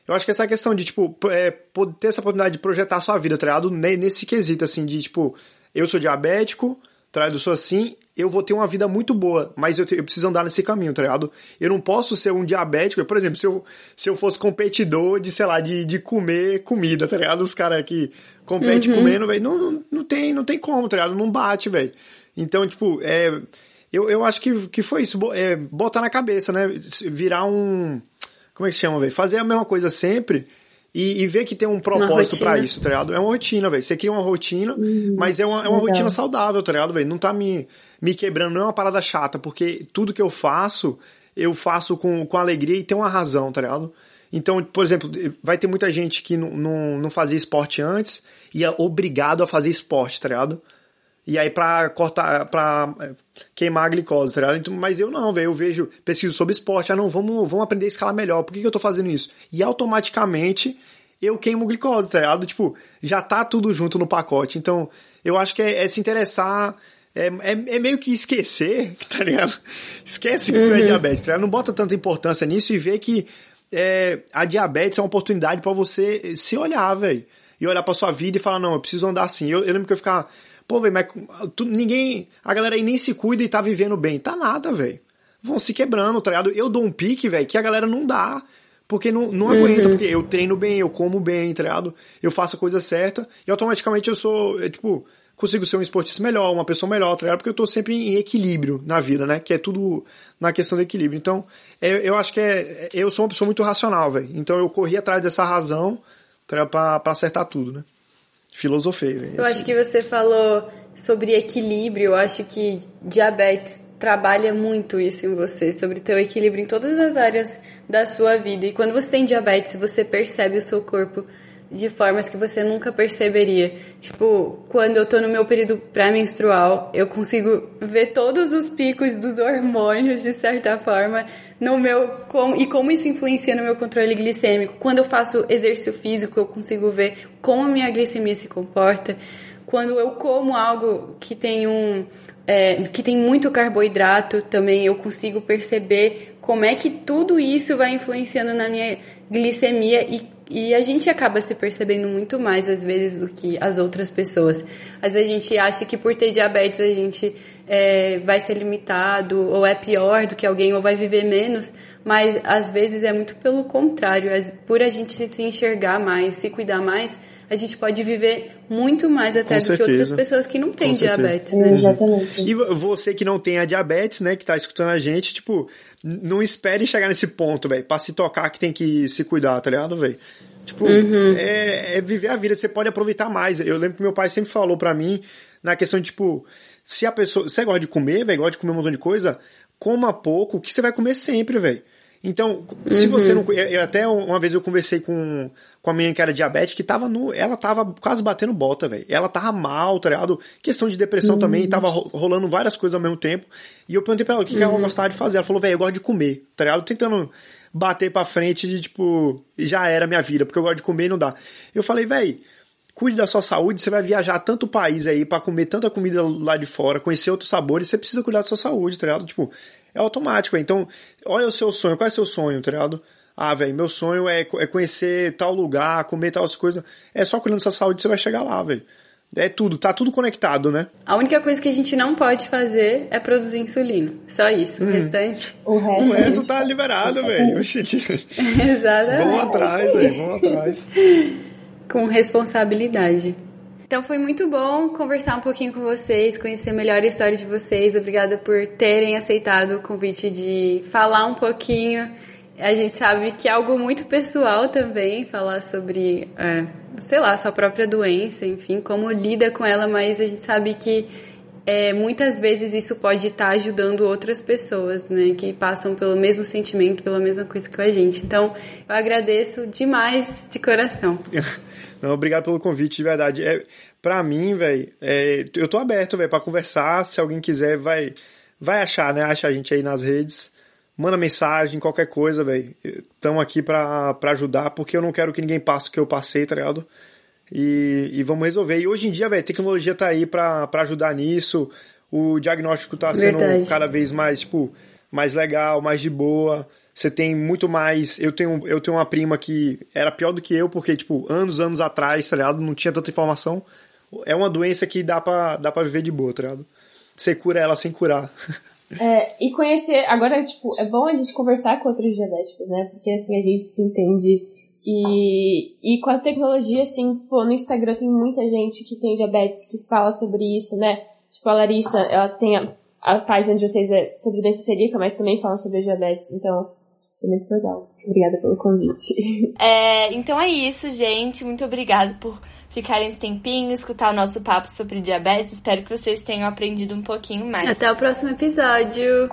eu acho que essa questão de, tipo, é, ter essa oportunidade de projetar a sua vida, tá ligado? Nesse quesito, assim, de, tipo, eu sou diabético, tá ligado? Eu sou assim, eu vou ter uma vida muito boa, mas eu, te, eu, preciso andar nesse caminho, tá ligado? Eu não posso ser um diabético, por exemplo, se eu, se eu fosse competidor de, sei lá, de, de comer comida, tá ligado? Os caras que competem uhum. comendo, velho, não, não, não, tem, não tem como, tá ligado? Não bate, velho. Então, tipo, é, eu, eu acho que, que foi isso, é, botar na cabeça, né? Virar um como é que chama, velho? Fazer a mesma coisa sempre e, e ver que tem um propósito para isso, tá ligado? É uma rotina, velho. Você cria uma rotina, uhum, mas é uma, é uma rotina saudável, tá ligado, velho? Não tá me, me quebrando, não é uma parada chata, porque tudo que eu faço, eu faço com, com alegria e tem uma razão, tá ligado? Então, por exemplo, vai ter muita gente que não, não, não fazia esporte antes e é obrigado a fazer esporte, tá ligado? E aí pra cortar, pra é, queimar a glicose, tá ligado? Então, mas eu não, velho, eu vejo, pesquiso sobre esporte, ah não, vamos, vamos aprender a escalar melhor, por que, que eu tô fazendo isso? E automaticamente eu queimo glicose, tá ligado? Tipo, já tá tudo junto no pacote. Então, eu acho que é, é se interessar, é, é, é, meio que esquecer, tá ligado? Esquece que uhum. tu é uhum. diabetes, tá ligado? Não bota tanta importância nisso e vê que é, a diabetes é uma oportunidade para você se olhar, velho. E olhar pra sua vida e falar, não, eu preciso andar assim. Eu, eu lembro que eu ficava Pô, velho, mas tu, ninguém. A galera aí nem se cuida e tá vivendo bem. Tá nada, velho. Vão se quebrando, tá ligado? Eu dou um pique, velho, que a galera não dá. Porque não, não uhum. aguenta, porque eu treino bem, eu como bem, tá ligado? Eu faço a coisa certa e automaticamente eu sou, é, tipo, consigo ser um esportista melhor, uma pessoa melhor, tá ligado? Porque eu tô sempre em equilíbrio na vida, né? Que é tudo na questão do equilíbrio. Então, é, eu acho que é. Eu sou uma pessoa muito racional, velho. Então eu corri atrás dessa razão pra, pra, pra acertar tudo, né? Filosofei. Véio, eu assim. acho que você falou sobre equilíbrio, eu acho que diabetes trabalha muito isso em você, sobre ter o equilíbrio em todas as áreas da sua vida. E quando você tem diabetes, você percebe o seu corpo de formas que você nunca perceberia. Tipo, quando eu tô no meu período pré-menstrual, eu consigo ver todos os picos dos hormônios, de certa forma, no meu. Com, e como isso influencia no meu controle glicêmico. Quando eu faço exercício físico, eu consigo ver como a minha glicemia se comporta. Quando eu como algo que tem um. É, que tem muito carboidrato também, eu consigo perceber como é que tudo isso vai influenciando na minha glicemia e E a gente acaba se percebendo muito mais às vezes do que as outras pessoas. Às vezes a gente acha que por ter diabetes a gente é, vai ser limitado, ou é pior do que alguém, ou vai viver menos, mas às vezes é muito pelo contrário. Por a gente se enxergar mais, se cuidar mais, a gente pode viver muito mais até Com do certeza. que outras pessoas que não têm diabetes, né? Exatamente. E você que não tem a diabetes, né, que tá escutando a gente, tipo, não espere chegar nesse ponto, velho, pra se tocar que tem que se cuidar, tá ligado, velho? Tipo, é, é viver a vida, você pode aproveitar mais. Eu lembro que meu pai sempre falou pra mim, na questão de, tipo, se a pessoa. Você gosta de comer, velho, gosta de comer um montão de coisa, coma pouco, que você vai comer sempre, velho. Então, se você não. Eu, eu até uma vez eu conversei com, com a menina que era diabética, que tava no. Ela tava quase batendo bota, velho. Ela tava mal, tá ligado? Questão de depressão também, tava ro- rolando várias coisas ao mesmo tempo. E eu perguntei pra ela o que, que ela gostava de fazer. Ela falou, velho, eu gosto de comer, tá ligado? Tentando bater pra frente de, tipo, já era minha vida, porque eu gosto de comer e não dá. Eu falei, velho, cuide da sua saúde, você vai viajar tanto país aí pra comer tanta comida lá de fora, conhecer outros sabores, você precisa cuidar da sua saúde, tá ligado? Tipo, é automático, então, olha o seu sonho, qual é o seu sonho, tá ligado? Ah, velho, meu sonho é, é conhecer tal lugar, comer tal coisas. É só cuidando da sua saúde você vai chegar lá, velho. É tudo, tá tudo conectado, né? A única coisa que a gente não pode fazer é produzir insulina. Só isso. O restante. O resto. O resto tá liberado, velho. Exatamente. Vamos atrás, velho, vamos atrás. com responsabilidade. Então foi muito bom conversar um pouquinho com vocês, conhecer melhor a história de vocês. Obrigada por terem aceitado o convite de falar um pouquinho. A gente sabe que é algo muito pessoal também, falar sobre, é, sei lá, sua própria doença, enfim, como lida com ela, mas a gente sabe que é, muitas vezes isso pode estar ajudando outras pessoas, né, que passam pelo mesmo sentimento, pela mesma coisa que a gente. Então, eu agradeço demais de coração. Não, obrigado pelo convite, de verdade. É, pra mim, velho, é, eu tô aberto, velho, pra conversar. Se alguém quiser, vai, vai achar, né? Acha a gente aí nas redes. Manda mensagem, qualquer coisa, velho. Estamos aqui pra, pra ajudar, porque eu não quero que ninguém passe o que eu passei, tá ligado? E, e vamos resolver. E hoje em dia, velho, a tecnologia tá aí pra, pra ajudar nisso. O diagnóstico tá sendo Verdade. cada vez mais, tipo, mais legal, mais de boa. Você tem muito mais. Eu tenho, eu tenho uma prima que era pior do que eu, porque, tipo, anos, anos atrás, tá ligado? Não tinha tanta informação. É uma doença que dá pra, dá pra viver de boa, tá ligado? Você cura ela sem curar. É, e conhecer, agora, tipo, é bom a gente conversar com outros diabéticos, né? Porque assim a gente se entende. E, e com a tecnologia, assim, pô, no Instagram tem muita gente que tem diabetes que fala sobre isso, né? Tipo, a Larissa, ela tem a, a página de vocês é sobre doença celíaca, mas também fala sobre diabetes. Então, isso é muito legal. Obrigada pelo convite. É, então é isso, gente. Muito obrigada por ficarem esse tempinho, escutar o nosso papo sobre diabetes. Espero que vocês tenham aprendido um pouquinho mais. Até o próximo episódio!